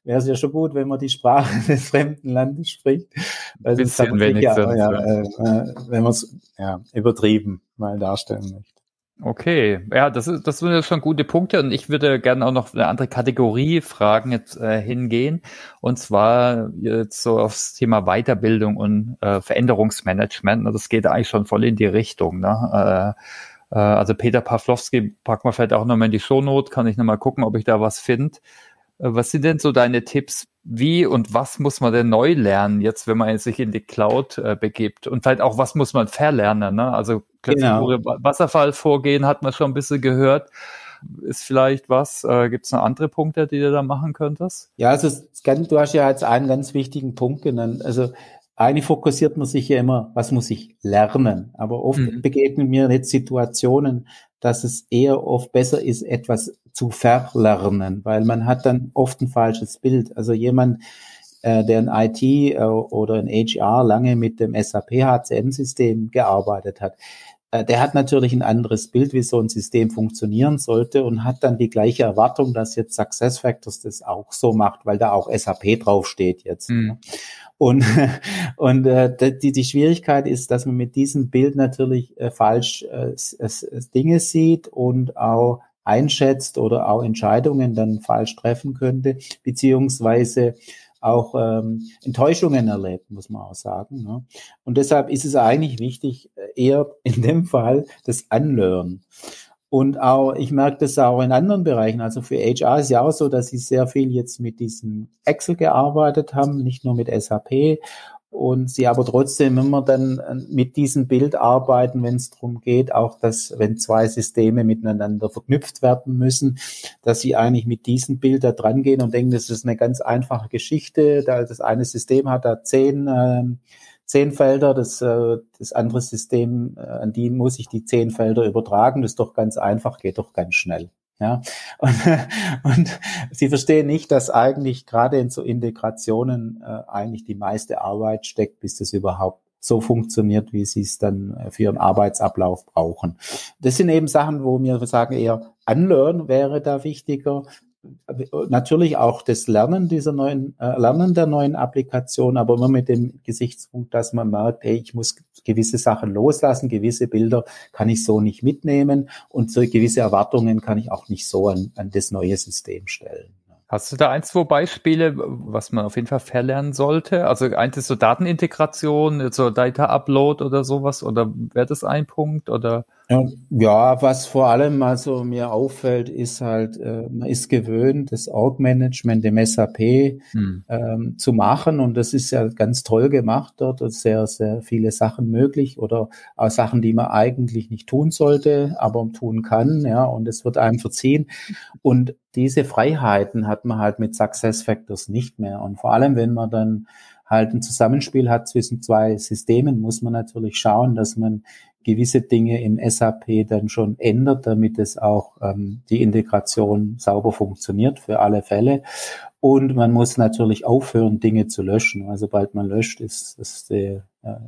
wäre es ja schon gut, wenn man die Sprache des fremden Landes spricht. Also Bisschen wenigstens. Ja, ja, äh, äh, wenn man es ja, übertrieben mal darstellen möchte. Okay, ja, das ist, das sind ja schon gute Punkte und ich würde gerne auch noch eine andere Kategorie Fragen jetzt äh, hingehen und zwar jetzt so aufs Thema Weiterbildung und äh, Veränderungsmanagement. Das geht eigentlich schon voll in die Richtung. Ne? Äh, äh, also Peter Pawlowski packen wir vielleicht auch nochmal in die Shownote, kann ich nochmal gucken, ob ich da was finde. Äh, was sind denn so deine Tipps? Wie und was muss man denn neu lernen, jetzt, wenn man sich in die Cloud äh, begibt? Und vielleicht auch, was muss man verlernen? Ne? Also genau. Wasserfallvorgehen hat man schon ein bisschen gehört. Ist vielleicht was? Äh, Gibt es noch andere Punkte, die du da machen könntest? Ja, also du hast ja jetzt einen ganz wichtigen Punkt genannt. Also eigentlich fokussiert man sich ja immer, was muss ich lernen? Aber oft mhm. begegnen mir jetzt Situationen, dass es eher oft besser ist, etwas zu verlernen, weil man hat dann oft ein falsches Bild. Also jemand, äh, der in IT äh, oder in HR lange mit dem SAP HCM-System gearbeitet hat, äh, der hat natürlich ein anderes Bild, wie so ein System funktionieren sollte und hat dann die gleiche Erwartung, dass jetzt SuccessFactors das auch so macht, weil da auch SAP draufsteht jetzt. Mhm. Und, und äh, die, die Schwierigkeit ist, dass man mit diesem Bild natürlich äh, falsch äh, Dinge sieht und auch einschätzt oder auch Entscheidungen dann falsch treffen könnte, beziehungsweise auch ähm, Enttäuschungen erlebt, muss man auch sagen. Ne? Und deshalb ist es eigentlich wichtig, äh, eher in dem Fall das Anlernen. Und auch, ich merke das auch in anderen Bereichen. Also für HR ist ja auch so, dass sie sehr viel jetzt mit diesem Excel gearbeitet haben, nicht nur mit SAP und sie aber trotzdem immer dann äh, mit diesem Bild arbeiten, wenn es darum geht, auch dass, wenn zwei Systeme miteinander verknüpft werden müssen, dass sie eigentlich mit diesem Bild da dran gehen und denken, das ist eine ganz einfache Geschichte. Da das eine System hat da zehn, äh, zehn Felder, das, äh, das andere System, äh, an die muss ich die zehn Felder übertragen. Das ist doch ganz einfach, geht doch ganz schnell. Ja, und, und sie verstehen nicht, dass eigentlich gerade in so Integrationen äh, eigentlich die meiste Arbeit steckt, bis das überhaupt so funktioniert, wie sie es dann für ihren Arbeitsablauf brauchen. Das sind eben Sachen, wo wir sagen, eher Unlearn wäre da wichtiger, natürlich auch das Lernen dieser neuen, äh, Lernen der neuen Applikation, aber immer mit dem Gesichtspunkt, dass man merkt, hey, ich muss gewisse Sachen loslassen, gewisse Bilder kann ich so nicht mitnehmen und so gewisse Erwartungen kann ich auch nicht so an, an das neue System stellen. Hast du da ein, zwei Beispiele, was man auf jeden Fall verlernen sollte? Also eins ist so Datenintegration, so Data Upload oder sowas, oder wäre das ein Punkt oder? Ja, was vor allem also mir auffällt, ist halt, äh, man ist gewöhnt, das Org-Management im SAP hm. ähm, zu machen. Und das ist ja ganz toll gemacht dort, und sehr, sehr viele Sachen möglich oder auch Sachen, die man eigentlich nicht tun sollte, aber tun kann, ja, und es wird einem verziehen. Und diese Freiheiten hat man halt mit Success Factors nicht mehr. Und vor allem, wenn man dann halt ein Zusammenspiel hat zwischen zwei Systemen, muss man natürlich schauen, dass man gewisse Dinge im SAP dann schon ändert, damit es auch ähm, die Integration sauber funktioniert für alle Fälle. Und man muss natürlich aufhören, Dinge zu löschen. Also sobald man löscht, ist es äh,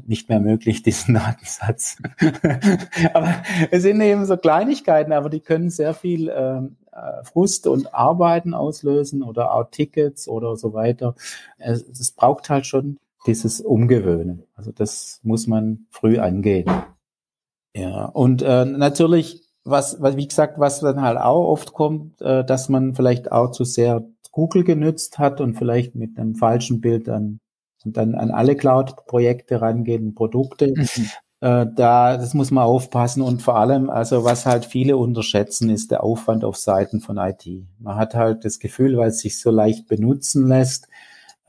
nicht mehr möglich, diesen Datensatz. aber es sind eben so Kleinigkeiten, aber die können sehr viel ähm, äh, Frust und Arbeiten auslösen oder auch Tickets oder so weiter. Es, es braucht halt schon dieses Umgewöhnen. Also das muss man früh angehen. Ja, und äh, natürlich, was, was, wie gesagt, was dann halt auch oft kommt, äh, dass man vielleicht auch zu sehr Google genützt hat und vielleicht mit einem falschen Bild an, und dann an alle Cloud-Projekte rangehen, Produkte. Mhm. Äh, da, das muss man aufpassen und vor allem, also was halt viele unterschätzen, ist der Aufwand auf Seiten von IT. Man hat halt das Gefühl, weil es sich so leicht benutzen lässt,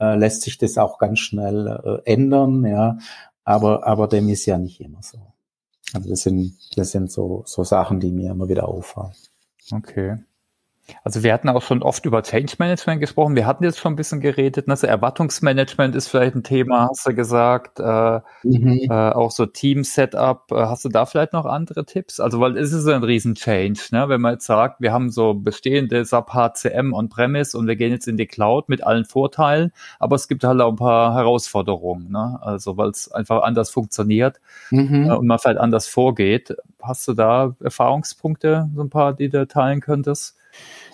äh, lässt sich das auch ganz schnell äh, ändern, ja. Aber, aber dem ist ja nicht immer so. Also das sind, das sind so, so Sachen, die mir immer wieder auffallen. Okay. Also wir hatten auch schon oft über Change Management gesprochen. Wir hatten jetzt schon ein bisschen geredet. Also Erwartungsmanagement ist vielleicht ein Thema, hast du gesagt. Äh, mhm. äh, auch so Team-Setup. Äh, hast du da vielleicht noch andere Tipps? Also weil es ist ein Riesen-Change, ne? wenn man jetzt sagt, wir haben so bestehende SAP HCM on-premise und wir gehen jetzt in die Cloud mit allen Vorteilen, aber es gibt halt auch ein paar Herausforderungen. Ne? Also weil es einfach anders funktioniert mhm. äh, und man vielleicht anders vorgeht. Hast du da Erfahrungspunkte, so ein paar, die du teilen könntest?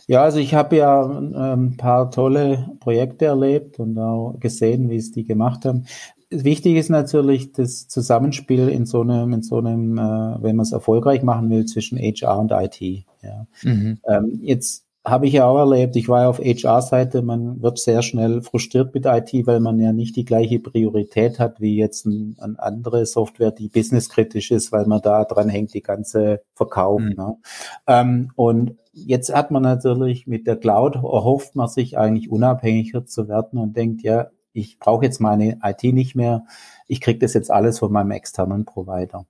Ja, also ich habe ja ähm, ein paar tolle Projekte erlebt und auch gesehen, wie es die gemacht haben. Wichtig ist natürlich das Zusammenspiel in so einem, in so einem, äh, wenn man es erfolgreich machen will, zwischen HR und IT. Ja. Mhm. Ähm, jetzt habe ich ja auch erlebt, ich war ja auf HR-Seite, man wird sehr schnell frustriert mit IT, weil man ja nicht die gleiche Priorität hat wie jetzt ein, eine andere Software, die businesskritisch ist, weil man da dran hängt, die ganze Verkauf. Mhm. Ne? Ähm, und jetzt hat man natürlich mit der Cloud, erhofft man sich eigentlich unabhängiger zu werden und denkt, ja, ich brauche jetzt meine IT nicht mehr, ich kriege das jetzt alles von meinem externen Provider.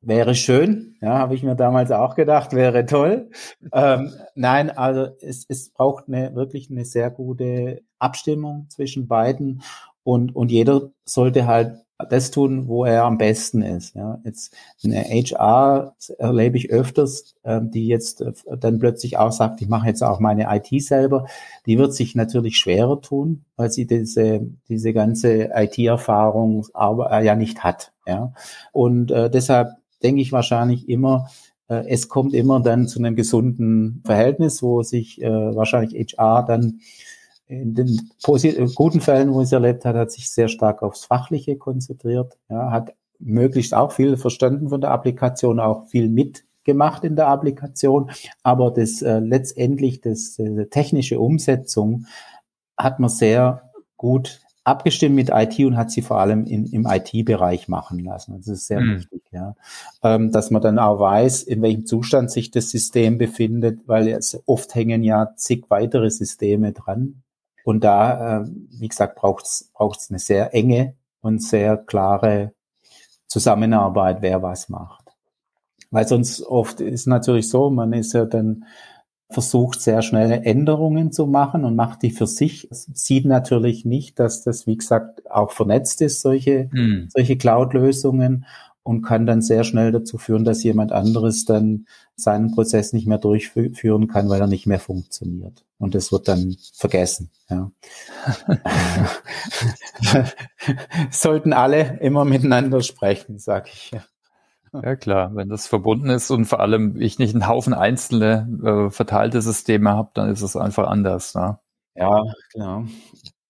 Wäre schön, ja, habe ich mir damals auch gedacht, wäre toll. Ähm, nein, also es, es braucht eine, wirklich eine sehr gute Abstimmung zwischen beiden und, und jeder sollte halt das tun, wo er am besten ist. Ja, jetzt eine HR erlebe ich öfters, ähm, die jetzt äh, dann plötzlich auch sagt, ich mache jetzt auch meine IT selber. Die wird sich natürlich schwerer tun, weil sie diese diese ganze IT-Erfahrung äh, ja nicht hat. Ja, und äh, deshalb denke ich wahrscheinlich immer, äh, es kommt immer dann zu einem gesunden Verhältnis, wo sich äh, wahrscheinlich HR dann in den guten Fällen, wo es erlebt hat, hat sich sehr stark aufs Fachliche konzentriert, ja, hat möglichst auch viel verstanden von der Applikation, auch viel mitgemacht in der Applikation, aber das äh, letztendlich das äh, technische Umsetzung hat man sehr gut abgestimmt mit IT und hat sie vor allem in, im IT-Bereich machen lassen. Das ist sehr mhm. wichtig, ja. Ähm, dass man dann auch weiß, in welchem Zustand sich das System befindet, weil es oft hängen ja zig weitere Systeme dran. Und da, äh, wie gesagt, braucht es eine sehr enge und sehr klare Zusammenarbeit, wer was macht. Weil sonst oft ist natürlich so, man ist ja dann versucht sehr schnell Änderungen zu machen und macht die für sich. Sieht natürlich nicht, dass das, wie gesagt, auch vernetzt ist, solche, hm. solche Cloud-Lösungen und kann dann sehr schnell dazu führen, dass jemand anderes dann seinen Prozess nicht mehr durchführen kann, weil er nicht mehr funktioniert. Und das wird dann vergessen. Ja. Sollten alle immer miteinander sprechen, sage ich. Ja. Ja klar, wenn das verbunden ist und vor allem ich nicht einen Haufen einzelne äh, verteilte Systeme habe, dann ist es einfach anders. Ne? Ja, klar.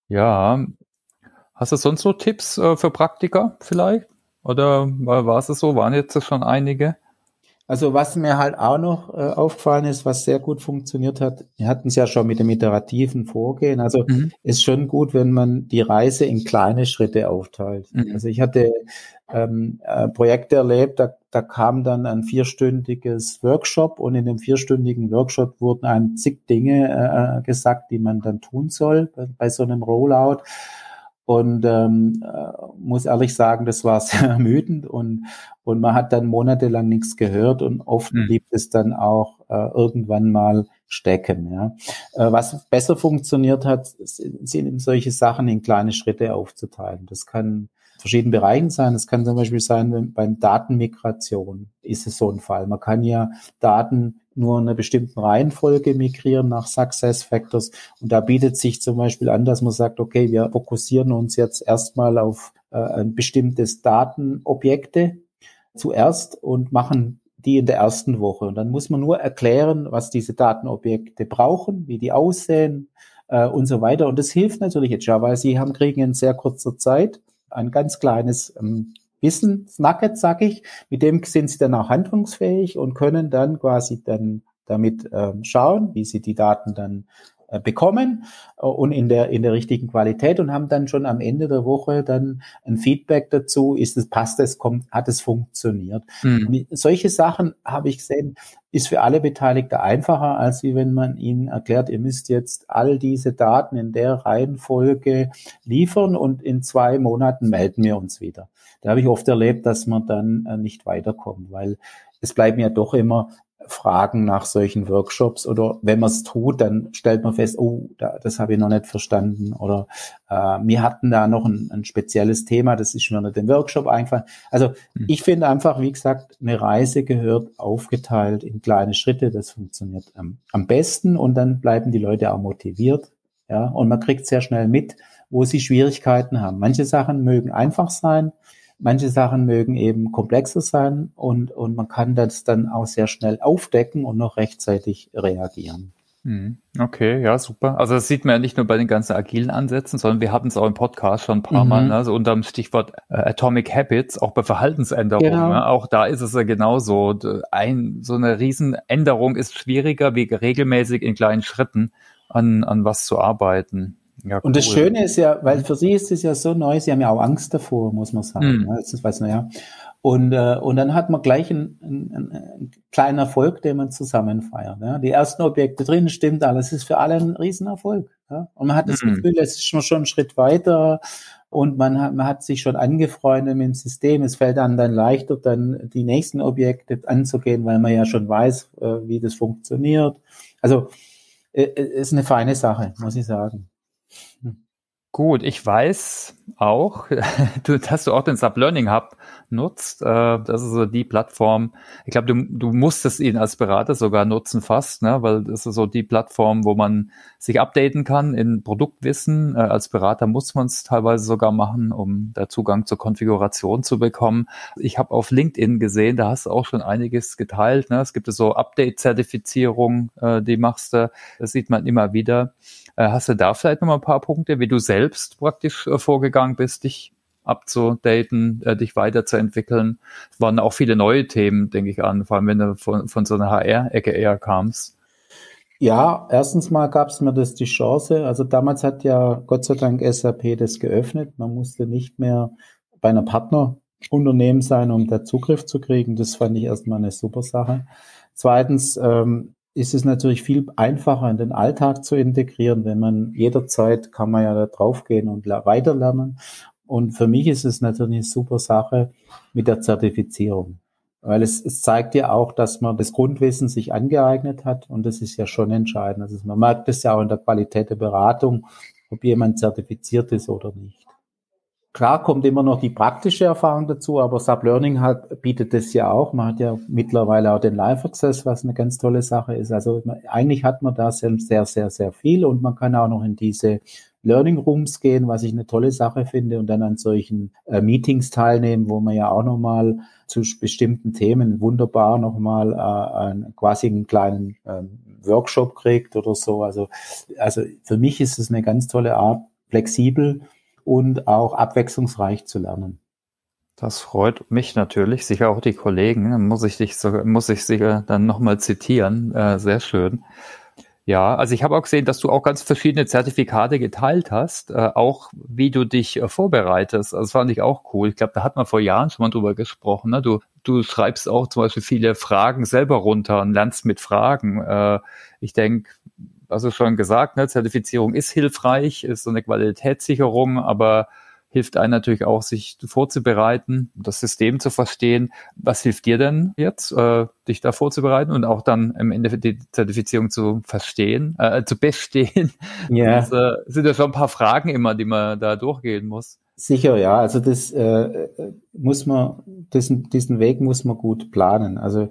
Ja. Hast du sonst noch Tipps äh, für Praktiker vielleicht? Oder war es so? Waren jetzt schon einige? Also was mir halt auch noch äh, aufgefallen ist, was sehr gut funktioniert hat, wir hatten es ja schon mit dem iterativen Vorgehen. Also mhm. ist schon gut, wenn man die Reise in kleine Schritte aufteilt. Mhm. Also ich hatte ähm, äh, Projekte erlebt, da, da kam dann ein vierstündiges Workshop und in dem vierstündigen Workshop wurden ein zig Dinge äh, gesagt, die man dann tun soll bei, bei so einem Rollout. Und ähm, äh, muss ehrlich sagen, das war sehr ermüdend und, und man hat dann monatelang nichts gehört und oft mhm. blieb es dann auch äh, irgendwann mal stecken. Ja. Äh, was besser funktioniert hat, sind solche Sachen in kleine Schritte aufzuteilen. Das kann verschiedenen Bereichen sein. Es kann zum Beispiel sein, wenn, beim Datenmigration ist es so ein Fall. Man kann ja Daten nur in einer bestimmten Reihenfolge migrieren nach Success Factors. Und da bietet sich zum Beispiel an, dass man sagt, okay, wir fokussieren uns jetzt erstmal auf äh, ein bestimmtes Datenobjekte zuerst und machen die in der ersten Woche. Und dann muss man nur erklären, was diese Datenobjekte brauchen, wie die aussehen äh, und so weiter. Und das hilft natürlich jetzt schon, weil sie haben kriegen in sehr kurzer Zeit ein ganz kleines ähm, Wissensnugget, sag ich. Mit dem sind sie dann auch handlungsfähig und können dann quasi dann damit ähm, schauen, wie sie die Daten dann bekommen äh, und in der in der richtigen Qualität und haben dann schon am Ende der Woche dann ein Feedback dazu, ist es passt es kommt hat es funktioniert. Mhm. solche Sachen habe ich gesehen, ist für alle Beteiligten einfacher, als wie wenn man ihnen erklärt, ihr müsst jetzt all diese Daten in der Reihenfolge liefern und in zwei Monaten melden wir uns wieder. Da habe ich oft erlebt, dass man dann äh, nicht weiterkommt, weil es bleiben ja doch immer Fragen nach solchen Workshops oder wenn man es tut, dann stellt man fest, oh, da, das habe ich noch nicht verstanden oder äh, wir hatten da noch ein, ein spezielles Thema, das ist mir nicht im Workshop eingefallen. Also mhm. ich finde einfach, wie gesagt, eine Reise gehört aufgeteilt in kleine Schritte, das funktioniert am, am besten und dann bleiben die Leute auch motiviert, ja, und man kriegt sehr schnell mit, wo sie Schwierigkeiten haben. Manche Sachen mögen einfach sein, Manche Sachen mögen eben komplexer sein und, und man kann das dann auch sehr schnell aufdecken und noch rechtzeitig reagieren. Mhm. Okay, ja, super. Also das sieht man ja nicht nur bei den ganzen agilen Ansätzen, sondern wir hatten es auch im Podcast schon ein paar mhm. Mal, ne? also unter dem Stichwort äh, Atomic Habits, auch bei Verhaltensänderungen. Genau. Ne? Auch da ist es ja genauso. Ein, so eine Riesenänderung ist schwieriger, wie regelmäßig in kleinen Schritten an, an was zu arbeiten. Ja, cool. Und das Schöne ist ja, weil für sie ist es ja so neu, sie haben ja auch Angst davor, muss man sagen. Mhm. Das weiß man ja. Und, äh, und dann hat man gleich einen, einen, einen kleinen Erfolg, den man zusammen feiert. Ja. Die ersten Objekte drin, stimmt alles, ist für alle ein Riesenerfolg. Ja. Und man hat das mhm. Gefühl, es ist schon, schon einen Schritt weiter und man hat, man hat sich schon angefreundet mit dem System. Es fällt einem dann leichter, dann die nächsten Objekte anzugehen, weil man ja schon weiß, äh, wie das funktioniert. Also äh, äh ist eine feine Sache, muss ich sagen. Gut, ich weiß auch, dass du auch den Sublearning Hub nutzt. Äh, das ist so die Plattform. Ich glaube, du, du musstest ihn als Berater sogar nutzen fast, ne? weil das ist so die Plattform, wo man sich updaten kann in Produktwissen. Äh, als Berater muss man es teilweise sogar machen, um da Zugang zur Konfiguration zu bekommen. Ich habe auf LinkedIn gesehen, da hast du auch schon einiges geteilt. Ne? Es gibt so Update-Zertifizierung, äh, die machst du. Das sieht man immer wieder. Hast du da vielleicht noch mal ein paar Punkte, wie du selbst praktisch vorgegangen bist, dich abzudaten, äh, dich weiterzuentwickeln. Es waren auch viele neue Themen, denke ich an, vor allem wenn du von, von so einer HR-Ecke eher kamst. Ja, erstens mal gab es mir das die Chance. Also damals hat ja Gott sei Dank SAP das geöffnet. Man musste nicht mehr bei einer Partnerunternehmen sein, um da Zugriff zu kriegen. Das fand ich erstmal eine super Sache. Zweitens ähm, ist es natürlich viel einfacher in den Alltag zu integrieren, wenn man jederzeit kann man ja da draufgehen und weiterlernen. Und für mich ist es natürlich eine super Sache mit der Zertifizierung. Weil es, es zeigt ja auch, dass man das Grundwissen sich angeeignet hat und das ist ja schon entscheidend. Also man merkt es ja auch in der Qualität der Beratung, ob jemand zertifiziert ist oder nicht. Klar kommt immer noch die praktische Erfahrung dazu, aber Sub Learning hat, bietet das ja auch. Man hat ja mittlerweile auch den Live Access, was eine ganz tolle Sache ist. Also man, eigentlich hat man da sehr, sehr, sehr viel und man kann auch noch in diese Learning Rooms gehen, was ich eine tolle Sache finde und dann an solchen äh, Meetings teilnehmen, wo man ja auch nochmal zu bestimmten Themen wunderbar nochmal äh, einen, quasi einen kleinen äh, Workshop kriegt oder so. Also, also für mich ist es eine ganz tolle Art, flexibel und auch abwechslungsreich zu lernen. Das freut mich natürlich, sicher auch die Kollegen. Muss ich dich muss ich sicher dann nochmal zitieren. Äh, sehr schön. Ja, also ich habe auch gesehen, dass du auch ganz verschiedene Zertifikate geteilt hast, äh, auch wie du dich äh, vorbereitest. Also das fand ich auch cool. Ich glaube, da hat man vor Jahren schon mal drüber gesprochen. Ne? Du, du schreibst auch zum Beispiel viele Fragen selber runter und lernst mit Fragen. Äh, ich denke, also schon gesagt, ne, Zertifizierung ist hilfreich, ist so eine Qualitätssicherung, aber hilft einem natürlich auch, sich vorzubereiten, das System zu verstehen. Was hilft dir denn jetzt, äh, dich da vorzubereiten und auch dann im Endeffekt die Zertifizierung zu verstehen, äh, zu bestehen? Ja. Das äh, sind ja schon ein paar Fragen immer, die man da durchgehen muss. Sicher, ja. Also das äh, muss man, diesen, diesen Weg muss man gut planen. Also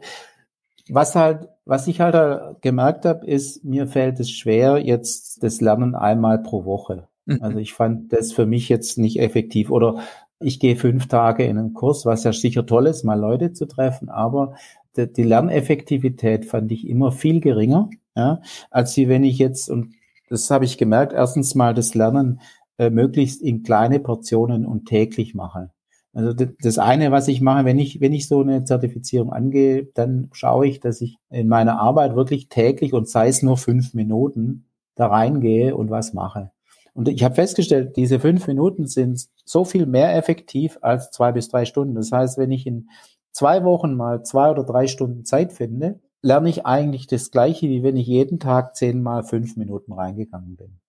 was halt, was ich halt gemerkt habe, ist, mir fällt es schwer, jetzt das Lernen einmal pro Woche. Mhm. Also ich fand das für mich jetzt nicht effektiv. Oder ich gehe fünf Tage in einen Kurs, was ja sicher toll ist, mal Leute zu treffen, aber die Lerneffektivität fand ich immer viel geringer, ja, als wie wenn ich jetzt, und das habe ich gemerkt, erstens mal das Lernen äh, möglichst in kleine Portionen und täglich mache. Also das eine, was ich mache, wenn ich, wenn ich so eine Zertifizierung angehe, dann schaue ich, dass ich in meiner Arbeit wirklich täglich und sei es nur fünf Minuten da reingehe und was mache. Und ich habe festgestellt, diese fünf Minuten sind so viel mehr effektiv als zwei bis drei Stunden. Das heißt, wenn ich in zwei Wochen mal zwei oder drei Stunden Zeit finde, lerne ich eigentlich das Gleiche, wie wenn ich jeden Tag zehnmal fünf Minuten reingegangen bin.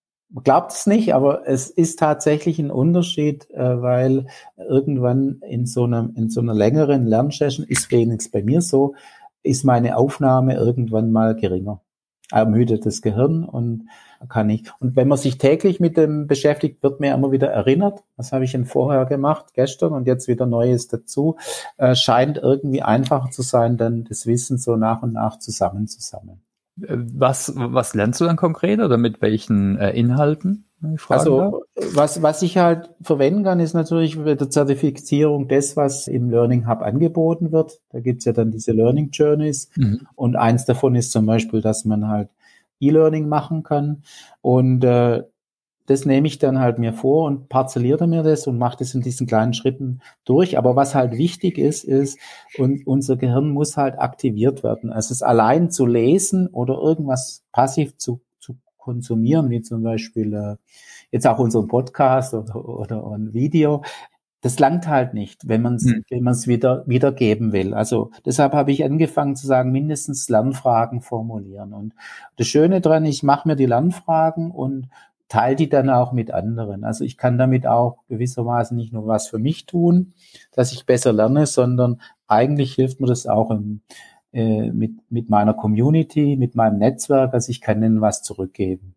Glaubt es nicht, aber es ist tatsächlich ein Unterschied, äh, weil irgendwann in so einer, in so einer längeren Lernsession ist wenigstens bei mir so, ist meine Aufnahme irgendwann mal geringer. Ermüdet das Gehirn und kann ich. Und wenn man sich täglich mit dem beschäftigt, wird mir immer wieder erinnert, was habe ich denn vorher gemacht, gestern und jetzt wieder Neues dazu. Äh, scheint irgendwie einfacher zu sein, dann das Wissen so nach und nach zusammenzusammeln. Was, was lernst du dann konkret oder mit welchen äh, Inhalten? Also was, was ich halt verwenden kann, ist natürlich mit der Zertifizierung das, was im Learning Hub angeboten wird. Da gibt's ja dann diese Learning Journeys mhm. und eins davon ist zum Beispiel, dass man halt E-Learning machen kann. Und äh, das nehme ich dann halt mir vor und parzelliere mir das und mache das in diesen kleinen Schritten durch. Aber was halt wichtig ist, ist, und unser Gehirn muss halt aktiviert werden. Also es allein zu lesen oder irgendwas passiv zu, zu konsumieren, wie zum Beispiel äh, jetzt auch unseren Podcast oder, oder ein Video, das langt halt nicht, wenn man es hm. wenn man es wieder wiedergeben will. Also deshalb habe ich angefangen zu sagen, mindestens Lernfragen formulieren. Und das Schöne dran, ich mache mir die Lernfragen und teile die dann auch mit anderen. Also ich kann damit auch gewissermaßen nicht nur was für mich tun, dass ich besser lerne, sondern eigentlich hilft mir das auch im, äh, mit, mit meiner Community, mit meinem Netzwerk. Also ich kann ihnen was zurückgeben.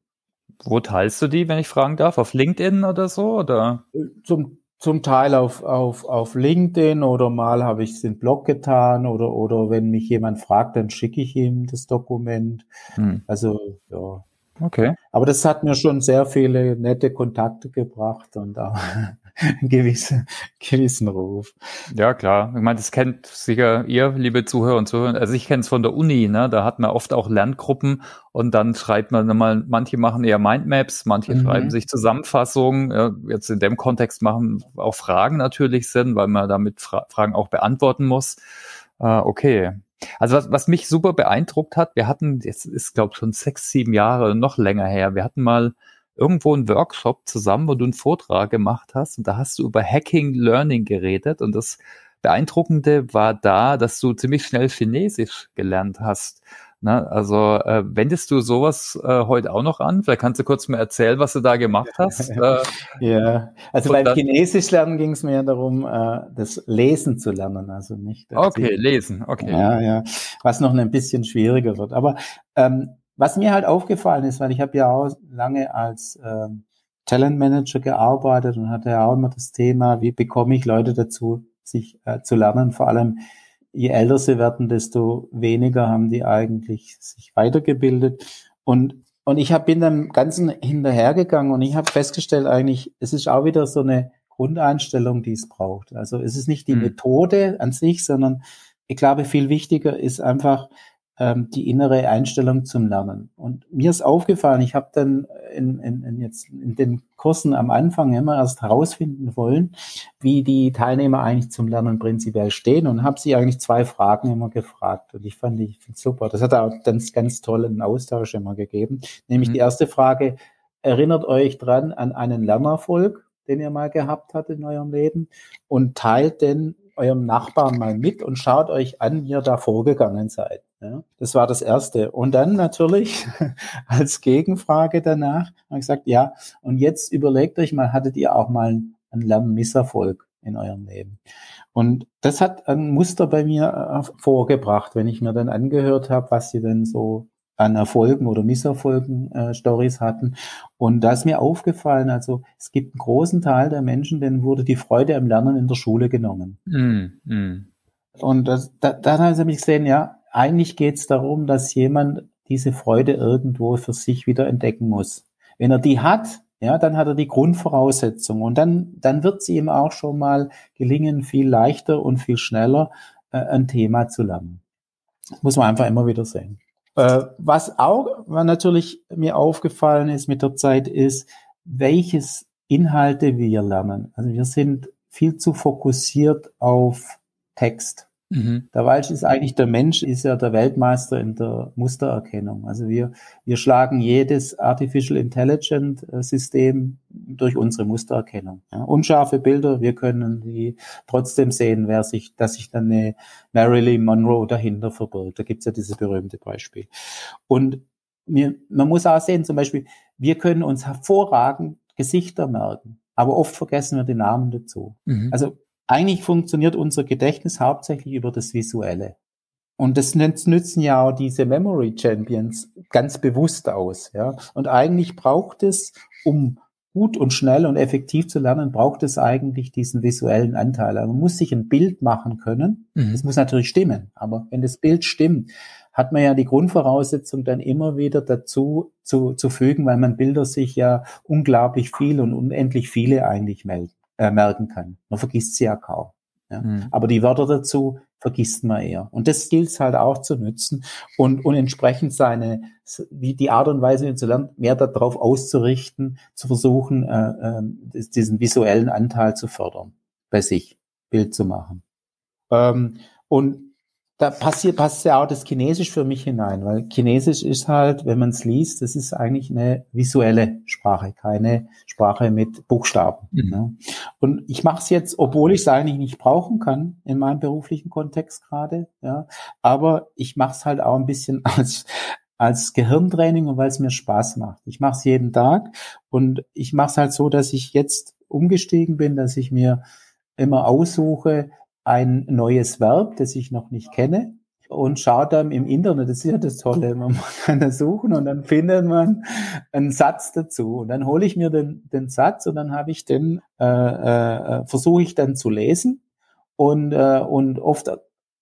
Wo teilst du die, wenn ich fragen darf? Auf LinkedIn oder so? Oder? Zum zum Teil auf, auf, auf LinkedIn oder mal habe ich es in Blog getan oder, oder wenn mich jemand fragt, dann schicke ich ihm das Dokument. Hm. Also, ja. Okay. Aber das hat mir schon sehr viele nette Kontakte gebracht und auch einen gewissen, gewissen Ruf. Ja, klar. Ich meine, das kennt sicher ihr, liebe Zuhörer und Zuhörer. Also ich kenne es von der Uni, ne? Da hat man oft auch Lerngruppen und dann schreibt man mal, manche machen eher Mindmaps, manche mhm. schreiben sich Zusammenfassungen. Ja, jetzt in dem Kontext machen auch Fragen natürlich Sinn, weil man damit Fra Fragen auch beantworten muss. Äh, okay. Also was, was mich super beeindruckt hat, wir hatten, jetzt ist glaube schon sechs, sieben Jahre noch länger her, wir hatten mal irgendwo einen Workshop zusammen, wo du einen Vortrag gemacht hast und da hast du über Hacking Learning geredet und das Beeindruckende war da, dass du ziemlich schnell Chinesisch gelernt hast. Na, also äh, wendest du sowas äh, heute auch noch an? Vielleicht kannst du kurz mal erzählen, was du da gemacht hast. Äh, ja, also beim Chinesisch lernen ging es mir darum, äh, das Lesen zu lernen, also nicht. Okay, Sehen. lesen, okay. Ja, ja, was noch ein bisschen schwieriger wird. Aber ähm, was mir halt aufgefallen ist, weil ich habe ja auch lange als ähm, Talentmanager gearbeitet und hatte ja auch immer das Thema, wie bekomme ich Leute dazu, sich äh, zu lernen, vor allem je älter sie werden, desto weniger haben die eigentlich sich weitergebildet. Und, und ich hab, bin dem Ganzen hinterhergegangen und ich habe festgestellt, eigentlich, es ist auch wieder so eine Grundeinstellung, die es braucht. Also es ist nicht die mhm. Methode an sich, sondern ich glaube, viel wichtiger ist einfach, ähm, die innere Einstellung zum Lernen. Und mir ist aufgefallen, ich habe dann in, in, in, jetzt in den Kursen am Anfang immer erst herausfinden wollen, wie die Teilnehmer eigentlich zum Lernen prinzipiell stehen und habe sie eigentlich zwei Fragen immer gefragt. Und ich fand die super. Das hat auch ganz, ganz tollen Austausch immer gegeben. Nämlich mhm. die erste Frage, erinnert euch dran an einen Lernerfolg, den ihr mal gehabt habt in eurem Leben und teilt den eurem Nachbarn mal mit und schaut euch an, wie ihr da vorgegangen seid. Ja, das war das Erste. Und dann natürlich als Gegenfrage danach habe ich gesagt, ja, und jetzt überlegt euch mal, hattet ihr auch mal einen Lernmisserfolg in eurem Leben? Und das hat ein Muster bei mir äh, vorgebracht, wenn ich mir dann angehört habe, was sie denn so an Erfolgen oder Misserfolgen äh, Stories hatten. Und da ist mir aufgefallen, also es gibt einen großen Teil der Menschen, denen wurde die Freude am Lernen in der Schule genommen. Mm, mm. Und das, da, dann habe ich gesehen, ja, eigentlich geht es darum, dass jemand diese Freude irgendwo für sich wieder entdecken muss. Wenn er die hat, ja, dann hat er die Grundvoraussetzung und dann, dann wird es ihm auch schon mal gelingen, viel leichter und viel schneller äh, ein Thema zu lernen. Das muss man einfach immer wieder sehen. Äh, was auch was natürlich mir aufgefallen ist mit der Zeit ist, welches Inhalte wir lernen. Also wir sind viel zu fokussiert auf Text. Mhm. Der Walsch ist eigentlich der Mensch, ist ja der Weltmeister in der Mustererkennung. Also wir, wir schlagen jedes Artificial Intelligent äh, System durch unsere Mustererkennung. Ja, unscharfe Bilder, wir können die trotzdem sehen, wer sich, dass sich dann eine Marilyn Monroe dahinter verbirgt. Da gibt's ja dieses berühmte Beispiel. Und wir, man muss auch sehen, zum Beispiel, wir können uns hervorragend Gesichter merken, aber oft vergessen wir die Namen dazu. Mhm. Also eigentlich funktioniert unser Gedächtnis hauptsächlich über das Visuelle. Und das nützen ja auch diese Memory Champions ganz bewusst aus, ja. Und eigentlich braucht es, um gut und schnell und effektiv zu lernen, braucht es eigentlich diesen visuellen Anteil. Also man muss sich ein Bild machen können. Mhm. Das muss natürlich stimmen. Aber wenn das Bild stimmt, hat man ja die Grundvoraussetzung dann immer wieder dazu zu, zu fügen, weil man Bilder sich ja unglaublich viel und unendlich viele eigentlich melden äh, merken kann. Man vergisst sie ja kaum. Ja? Mhm. Aber die Wörter dazu vergisst man eher. Und das gilt es halt auch zu nutzen und, und entsprechend seine, wie die Art und Weise, wie zu lernen, mehr darauf auszurichten, zu versuchen, äh, äh, diesen visuellen Anteil zu fördern, bei sich, Bild zu machen. Ähm, und da passiert, passt ja auch das Chinesisch für mich hinein, weil Chinesisch ist halt, wenn man es liest, das ist eigentlich eine visuelle Sprache, keine Sprache mit Buchstaben. Mhm. Ne? Und ich mache es jetzt, obwohl ich es eigentlich nicht brauchen kann in meinem beruflichen Kontext gerade, ja, aber ich mache es halt auch ein bisschen als als Gehirntraining und weil es mir Spaß macht. Ich mache es jeden Tag und ich mache es halt so, dass ich jetzt umgestiegen bin, dass ich mir immer aussuche, ein neues Verb, das ich noch nicht kenne. Und schaut dann im Internet, das ist ja das Tolle, man kann da suchen und dann findet man einen Satz dazu. Und dann hole ich mir den, den Satz und dann habe ich den, äh, äh, versuche ich dann zu lesen. Und, äh, und oft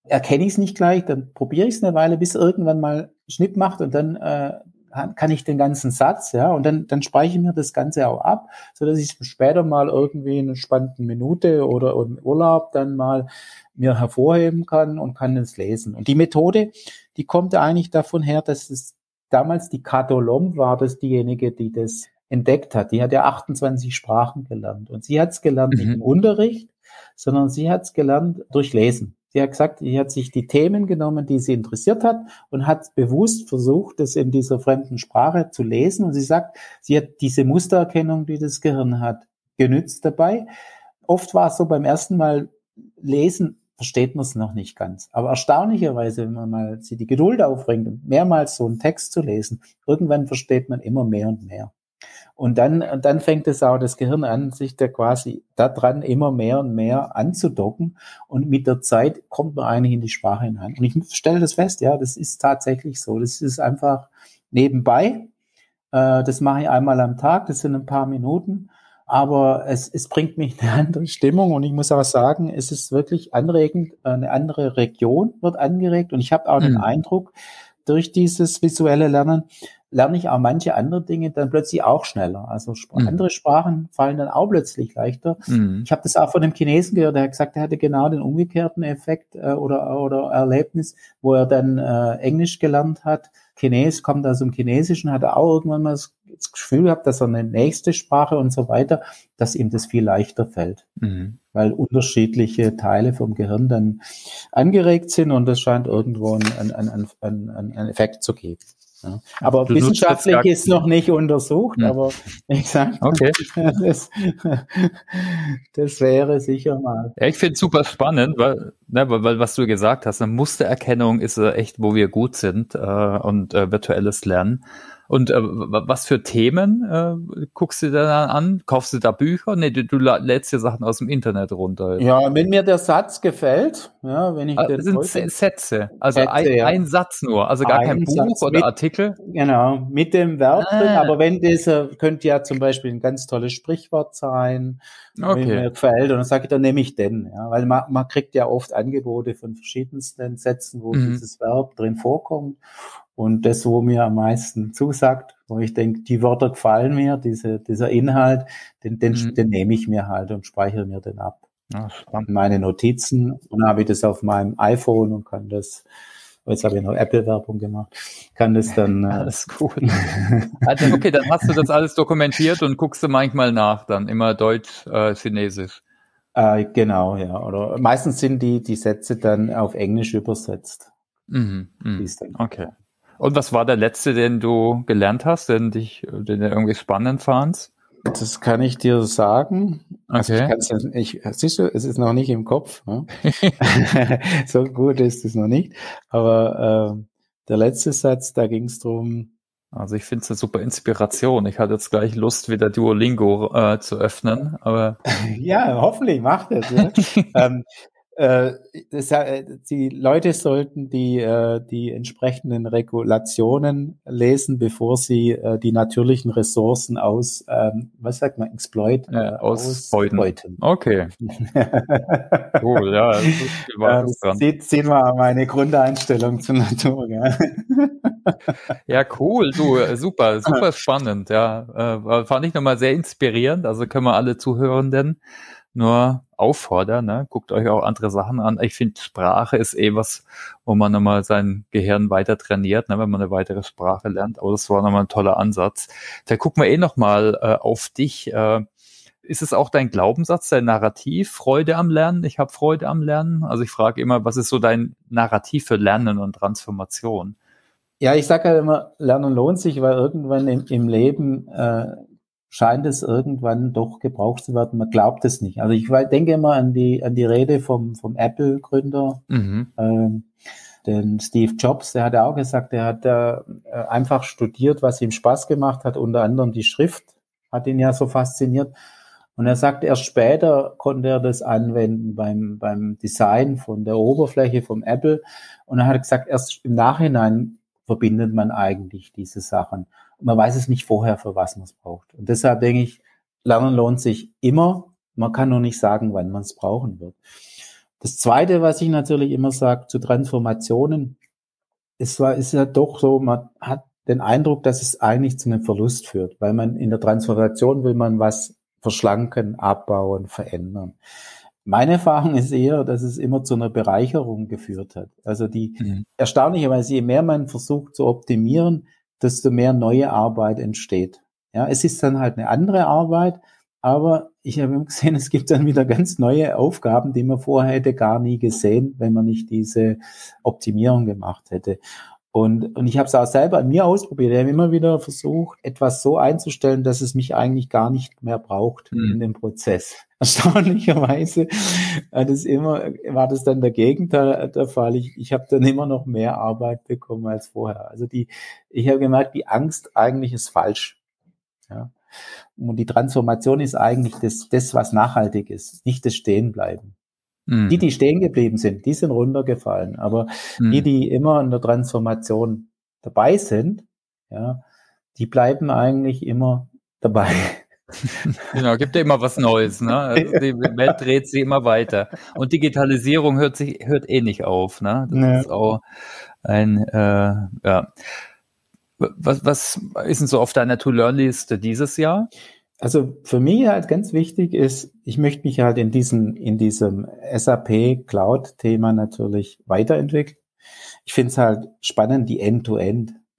erkenne ich es nicht gleich, dann probiere ich es eine Weile, bis irgendwann mal Schnitt macht und dann äh, kann ich den ganzen Satz, ja, und dann, dann speichere ich mir das Ganze auch ab, so dass ich später mal irgendwie in einer spannenden Minute oder im Urlaub dann mal mir hervorheben kann und kann es lesen. Und die Methode, die kommt eigentlich davon her, dass es damals die Kato Lom war, das diejenige, die das entdeckt hat. Die hat ja 28 Sprachen gelernt und sie hat es gelernt mhm. nicht im Unterricht, sondern sie hat es gelernt durch Lesen. Sie hat gesagt, sie hat sich die Themen genommen, die sie interessiert hat und hat bewusst versucht, das in dieser fremden Sprache zu lesen. Und sie sagt, sie hat diese Mustererkennung, die das Gehirn hat, genützt dabei. Oft war es so beim ersten Mal lesen, versteht man es noch nicht ganz. Aber erstaunlicherweise, wenn man mal sie die Geduld aufbringt mehrmals so einen Text zu lesen, irgendwann versteht man immer mehr und mehr. Und dann, dann fängt es auch das Gehirn an, sich da quasi daran immer mehr und mehr anzudocken. Und mit der Zeit kommt man eigentlich in die Sprache hinein. Und ich stelle das fest, ja, das ist tatsächlich so. Das ist einfach nebenbei. Äh, das mache ich einmal am Tag, das sind ein paar Minuten. Aber es, es bringt mich in eine andere Stimmung und ich muss auch sagen, es ist wirklich anregend. Eine andere Region wird angeregt und ich habe auch mhm. den Eindruck, durch dieses visuelle Lernen lerne ich auch manche andere Dinge dann plötzlich auch schneller. Also mhm. andere Sprachen fallen dann auch plötzlich leichter. Mhm. Ich habe das auch von einem Chinesen gehört, der hat gesagt, er hatte genau den umgekehrten Effekt äh, oder, oder Erlebnis, wo er dann äh, Englisch gelernt hat. Chines kommt aus dem Chinesischen, hat er auch irgendwann mal das, das Gefühl gehabt, dass er eine nächste Sprache und so weiter, dass ihm das viel leichter fällt. Mhm. Weil unterschiedliche Teile vom Gehirn dann angeregt sind und das scheint irgendwo einen, einen, einen, einen Effekt zu geben. Ja. Aber du wissenschaftlich ist noch nicht untersucht, ja. aber ich sage, okay. das, das wäre sicher mal. Ja, ich finde es super spannend, weil, ne, weil, was du gesagt hast, eine Mustererkennung ist echt, wo wir gut sind äh, und äh, virtuelles Lernen. Und äh, was für Themen äh, guckst du da an? Kaufst du da Bücher? Nee, du, du lädst dir Sachen aus dem Internet runter. Ja, wenn mir der Satz gefällt, ja, wenn ich ah, den sind heute, Sätze, also Sätze, ein, ja. ein, Satz nur, also gar ein kein Buch Satz oder mit, Artikel. Genau, mit dem Verb ah. drin, aber wenn dieser könnte ja zum Beispiel ein ganz tolles Sprichwort sein, okay. wenn mir gefällt, und dann sage ich, dann nehme ich den, ja, weil man, man kriegt ja oft Angebote von verschiedensten Sätzen, wo mhm. dieses Verb drin vorkommt. Und das, wo mir am meisten zusagt, wo ich denke, die Wörter gefallen mir, diese, dieser Inhalt, den, den, mhm. den nehme ich mir halt und speichere mir den ab. Ja, meine Notizen und dann habe ich das auf meinem iPhone und kann das, jetzt habe ich noch Apple-Werbung gemacht, kann das dann. Äh, alles gut. also, okay, dann hast du das alles dokumentiert und guckst du manchmal nach, dann immer Deutsch, äh, Chinesisch. Äh, genau, ja. Oder meistens sind die, die Sätze dann auf Englisch übersetzt. Mhm, mh. Okay. Und was war der letzte, den du gelernt hast, den dich, den du irgendwie spannend fandst? Das kann ich dir sagen. Also okay. ich, ich, siehst du, es ist noch nicht im Kopf. Ne? so gut ist es noch nicht. Aber äh, der letzte Satz, da ging es drum. Also ich finde es eine super Inspiration. Ich hatte jetzt gleich Lust, wieder Duolingo äh, zu öffnen. Aber ja, hoffentlich macht es. Ja. ähm, äh, das, äh, die Leute sollten die, äh, die entsprechenden Regulationen lesen, bevor sie äh, die natürlichen Ressourcen aus, ähm, was sagt man, exploit, äh, ausbeuten. ausbeuten. Okay. cool, ja. Das ähm, sieht, sieht man meine Grundeinstellung zur Natur. Ja, ja cool, du, äh, super, super spannend. Ja, äh, fand ich nochmal sehr inspirierend. Also können wir alle Zuhörenden nur auffordern. Ne? Guckt euch auch andere Sachen an. Ich finde, Sprache ist eh was, wo man nochmal sein Gehirn weiter trainiert, ne? wenn man eine weitere Sprache lernt. Aber das war nochmal ein toller Ansatz. Da gucken wir eh nochmal äh, auf dich. Äh, ist es auch dein Glaubenssatz, dein Narrativ, Freude am Lernen? Ich habe Freude am Lernen. Also ich frage immer, was ist so dein Narrativ für Lernen und Transformation? Ja, ich sage ja immer, Lernen lohnt sich, weil irgendwann im, im Leben äh, scheint es irgendwann doch gebraucht zu werden. Man glaubt es nicht. Also ich denke immer an die, an die Rede vom, vom Apple-Gründer, mhm. ähm, den Steve Jobs, der hat ja auch gesagt, er hat äh, einfach studiert, was ihm Spaß gemacht hat, unter anderem die Schrift hat ihn ja so fasziniert. Und er sagt, erst später konnte er das anwenden beim, beim Design von der Oberfläche vom Apple. Und er hat gesagt, erst im Nachhinein verbindet man eigentlich diese Sachen man weiß es nicht vorher, für was man es braucht. Und deshalb denke ich, Lernen lohnt sich immer. Man kann nur nicht sagen, wann man es brauchen wird. Das Zweite, was ich natürlich immer sage zu Transformationen, es war, ist ja doch so, man hat den Eindruck, dass es eigentlich zu einem Verlust führt, weil man in der Transformation will man was verschlanken, abbauen, verändern. Meine Erfahrung ist eher, dass es immer zu einer Bereicherung geführt hat. Also die mhm. erstaunlicherweise, je mehr man versucht zu optimieren, desto mehr neue Arbeit entsteht. Ja, es ist dann halt eine andere Arbeit, aber ich habe gesehen, es gibt dann wieder ganz neue Aufgaben, die man vorher hätte gar nie gesehen, wenn man nicht diese Optimierung gemacht hätte. Und, und ich habe es auch selber an mir ausprobiert. Ich habe immer wieder versucht, etwas so einzustellen, dass es mich eigentlich gar nicht mehr braucht mhm. in dem Prozess. Erstaunlicherweise hat es immer, war das dann der Gegenteil der Fall. Ich, ich habe dann immer noch mehr Arbeit bekommen als vorher. Also die, ich habe gemerkt, die Angst eigentlich ist falsch. Ja. Und die Transformation ist eigentlich das, das was nachhaltig ist, nicht das Stehenbleiben. Mhm. Die, die stehen geblieben sind, die sind runtergefallen. Aber mhm. die, die immer in der Transformation dabei sind, ja, die bleiben eigentlich immer dabei. Genau, gibt ja immer was Neues, ne? Also die Welt dreht sich immer weiter. Und Digitalisierung hört sich, hört eh nicht auf, ne? Das ja. ist auch ein, äh, ja. Was, was ist denn so auf deiner To-Learn-Liste dieses Jahr? Also für mich halt ganz wichtig ist, ich möchte mich halt in diesem, in diesem SAP Cloud-Thema natürlich weiterentwickeln. Ich finde es halt spannend, die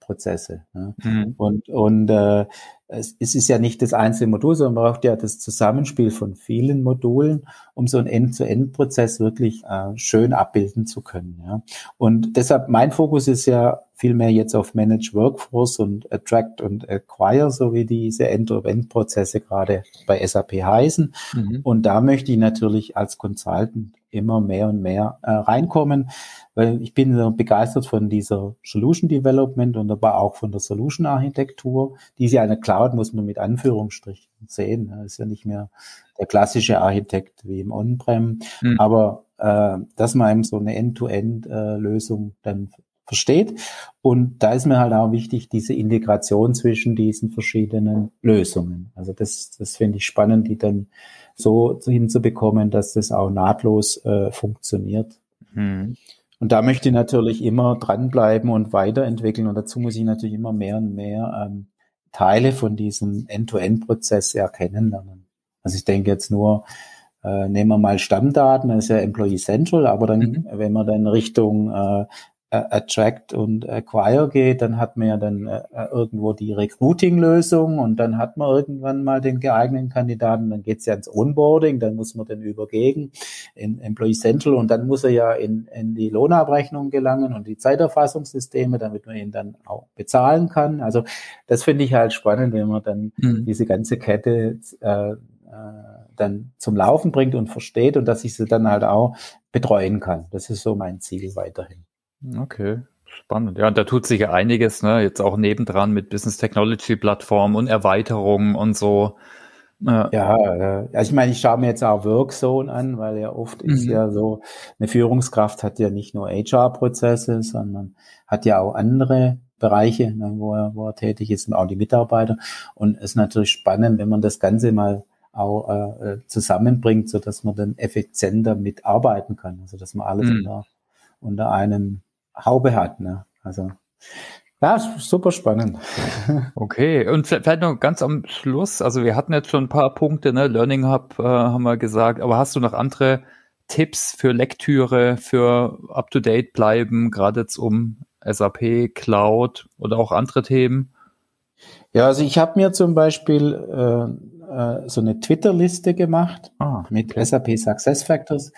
End-to-End-Prozesse. Ne? Mhm. Und, und äh, es, es ist ja nicht das einzelne Modul, sondern man braucht ja das Zusammenspiel von vielen Modulen, um so einen End-to-End-Prozess wirklich äh, schön abbilden zu können. Ja. Und deshalb mein Fokus ist ja vielmehr jetzt auf Manage Workforce und Attract und Acquire, so wie diese End-to-End-Prozesse gerade bei SAP heißen. Mhm. Und da möchte ich natürlich als Consultant immer mehr und mehr äh, reinkommen, weil ich bin begeistert von dieser Solution Development und aber auch von der Solution Architektur. Die ist ja eine Cloud, muss man mit Anführungsstrichen sehen. Das ist ja nicht mehr der klassische Architekt wie im On-Prem, mhm. aber äh, dass man eben so eine End-to-End-Lösung äh, dann versteht. Und da ist mir halt auch wichtig, diese Integration zwischen diesen verschiedenen Lösungen. Also das, das finde ich spannend, die dann so hinzubekommen, dass das auch nahtlos äh, funktioniert. Mhm. Und da möchte ich natürlich immer dranbleiben und weiterentwickeln. Und dazu muss ich natürlich immer mehr und mehr ähm, Teile von diesem End-to-End-Prozess erkennen lernen. Also ich denke jetzt nur, äh, nehmen wir mal Stammdaten, das ist ja Employee Central, aber dann, mhm. wenn man dann Richtung äh, Attract und Acquire geht, dann hat man ja dann äh, irgendwo die Recruiting-Lösung und dann hat man irgendwann mal den geeigneten Kandidaten, dann geht's ja ins Onboarding, dann muss man den übergeben in Employee Central und dann muss er ja in, in die Lohnabrechnung gelangen und die Zeiterfassungssysteme, damit man ihn dann auch bezahlen kann. Also das finde ich halt spannend, wenn man dann mhm. diese ganze Kette äh, äh, dann zum Laufen bringt und versteht und dass ich sie dann halt auch betreuen kann. Das ist so mein Ziel weiterhin. Okay, spannend. Ja, da tut sich ja einiges, ne? Jetzt auch nebendran mit Business Technology Plattformen und Erweiterungen und so. Ja, ja ich meine, ich schaue mir jetzt auch Workzone an, weil ja oft mhm. ist ja so, eine Führungskraft hat ja nicht nur HR-Prozesse, sondern hat ja auch andere Bereiche, ne, wo, er, wo er tätig ist und auch die Mitarbeiter. Und es ist natürlich spannend, wenn man das Ganze mal auch äh, äh zusammenbringt, so dass man dann effizienter mitarbeiten kann. Also dass man alles mhm. unter, unter einem Haube hat. Ne? Also ja, super spannend. Okay, und vielleicht noch ganz am Schluss, also wir hatten jetzt schon ein paar Punkte, ne? Learning Hub äh, haben wir gesagt, aber hast du noch andere Tipps für Lektüre, für up-to-date bleiben, gerade jetzt um SAP, Cloud oder auch andere Themen? Ja, also ich habe mir zum Beispiel äh, äh, so eine Twitter-Liste gemacht ah, mit okay. SAP Success Factors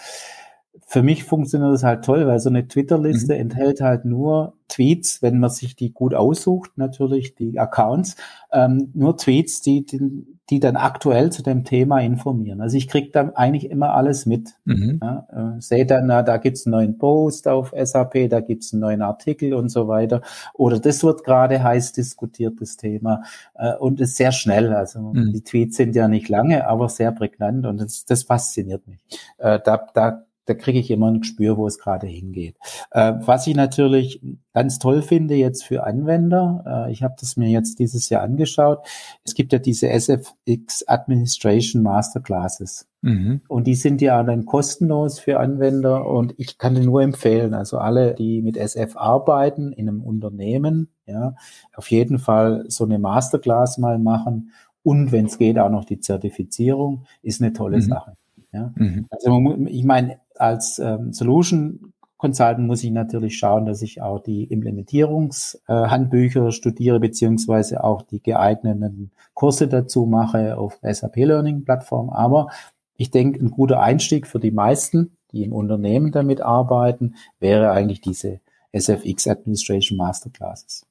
für mich funktioniert das halt toll, weil so eine Twitter-Liste mhm. enthält halt nur Tweets, wenn man sich die gut aussucht, natürlich die Accounts, ähm, nur Tweets, die, die, die dann aktuell zu dem Thema informieren. Also ich kriege dann eigentlich immer alles mit. Mhm. Ja, äh, sehe dann, na, da gibt's einen neuen Post auf SAP, da gibt's einen neuen Artikel und so weiter. Oder das wird gerade heiß diskutiert, das Thema. Äh, und ist sehr schnell. Also mhm. die Tweets sind ja nicht lange, aber sehr prägnant und das, das fasziniert mich. Äh, da, da da kriege ich immer ein Gespür, wo es gerade hingeht. Äh, was ich natürlich ganz toll finde jetzt für Anwender, äh, ich habe das mir jetzt dieses Jahr angeschaut, es gibt ja diese SFX Administration Masterclasses. Mhm. Und die sind ja dann kostenlos für Anwender und ich kann die nur empfehlen. Also alle, die mit SF arbeiten in einem Unternehmen, ja, auf jeden Fall so eine Masterclass mal machen und wenn es geht auch noch die Zertifizierung, ist eine tolle mhm. Sache. Ja? Mhm. Also ich meine, als ähm, Solution Consultant muss ich natürlich schauen, dass ich auch die Implementierungshandbücher studiere, beziehungsweise auch die geeigneten Kurse dazu mache auf SAP Learning Plattform. Aber ich denke, ein guter Einstieg für die meisten, die im Unternehmen damit arbeiten, wäre eigentlich diese SFX Administration Masterclasses.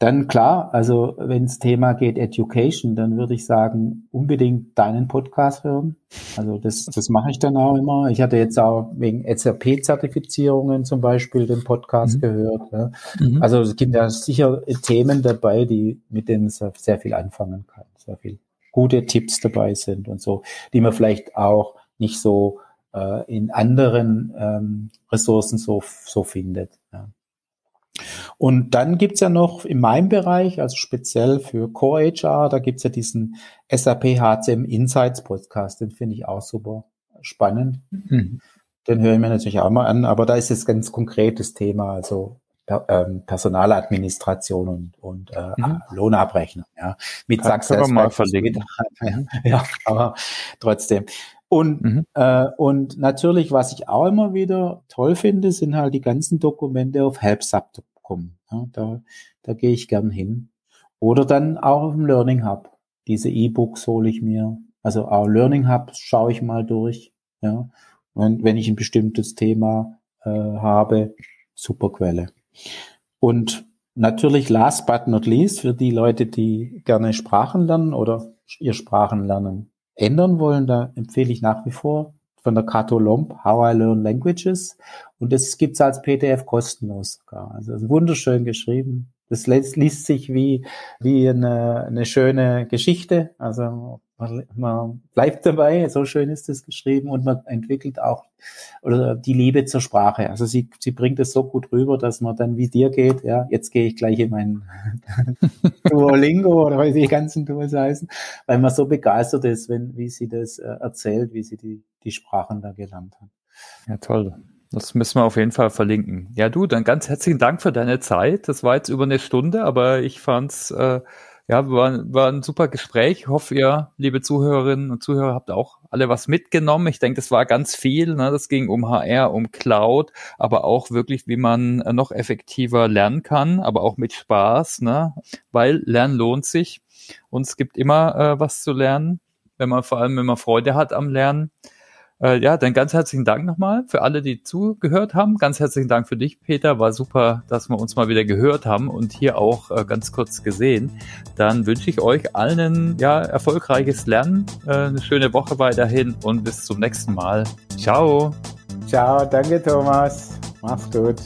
Dann klar, also wenn es Thema geht Education, dann würde ich sagen, unbedingt deinen Podcast hören. Also das, das mache ich dann auch immer. Ich hatte jetzt auch wegen SAP-Zertifizierungen zum Beispiel den Podcast mhm. gehört. Ja. Mhm. Also es gibt ja sicher Themen dabei, die mit denen sehr, sehr viel anfangen kann. Sehr viel gute Tipps dabei sind und so, die man vielleicht auch nicht so äh, in anderen ähm, Ressourcen so, so findet. Und dann gibt's ja noch in meinem Bereich, also speziell für Core HR, da gibt's ja diesen SAP HCM Insights Podcast, den finde ich auch super spannend. Mhm. Den höre ich mir natürlich auch mal an, aber da ist es ganz konkretes Thema, also ähm, Personaladministration und, und äh, mhm. Lohnabrechnung, ja. Mit Success mal verlegen. ja, aber trotzdem. Und, mhm. äh, und natürlich, was ich auch immer wieder toll finde, sind halt die ganzen Dokumente auf HelpSub.com. Ja, da, da gehe ich gern hin. Oder dann auch auf dem Learning Hub. Diese E-Books hole ich mir. Also auch Learning Hub schaue ich mal durch. Ja, wenn, wenn ich ein bestimmtes Thema äh, habe, super Quelle. Und natürlich last but not least für die Leute, die gerne Sprachen lernen oder ihr Sprachenlernen ändern wollen, da empfehle ich nach wie vor von der Kato Lomb, How I Learn Languages. Und das gibt's als PDF kostenlos sogar. Also wunderschön geschrieben. Das liest sich wie, wie eine, eine schöne Geschichte. Also man, man bleibt dabei, so schön ist es geschrieben und man entwickelt auch oder die Liebe zur Sprache. Also sie, sie bringt es so gut rüber, dass man dann wie dir geht, ja, jetzt gehe ich gleich in mein Duolingo oder wie die ganzen Tools heißen, weil man so begeistert ist, wenn, wie sie das äh, erzählt, wie sie die, die Sprachen da gelernt hat. Ja, toll. Das müssen wir auf jeden Fall verlinken. Ja, du, dann ganz herzlichen Dank für deine Zeit. Das war jetzt über eine Stunde, aber ich fand's äh, ja, war, war ein super Gespräch. Ich hoffe, ihr, liebe Zuhörerinnen und Zuhörer, habt auch alle was mitgenommen. Ich denke, das war ganz viel. Ne? Das ging um HR, um Cloud, aber auch wirklich, wie man noch effektiver lernen kann, aber auch mit Spaß, ne? weil Lernen lohnt sich. Und es gibt immer äh, was zu lernen, wenn man vor allem, wenn man Freude hat am Lernen. Äh, ja, dann ganz herzlichen Dank nochmal für alle, die zugehört haben. Ganz herzlichen Dank für dich, Peter. War super, dass wir uns mal wieder gehört haben und hier auch äh, ganz kurz gesehen. Dann wünsche ich euch allen ja erfolgreiches Lernen, äh, eine schöne Woche weiterhin und bis zum nächsten Mal. Ciao. Ciao, danke Thomas. Mach's gut.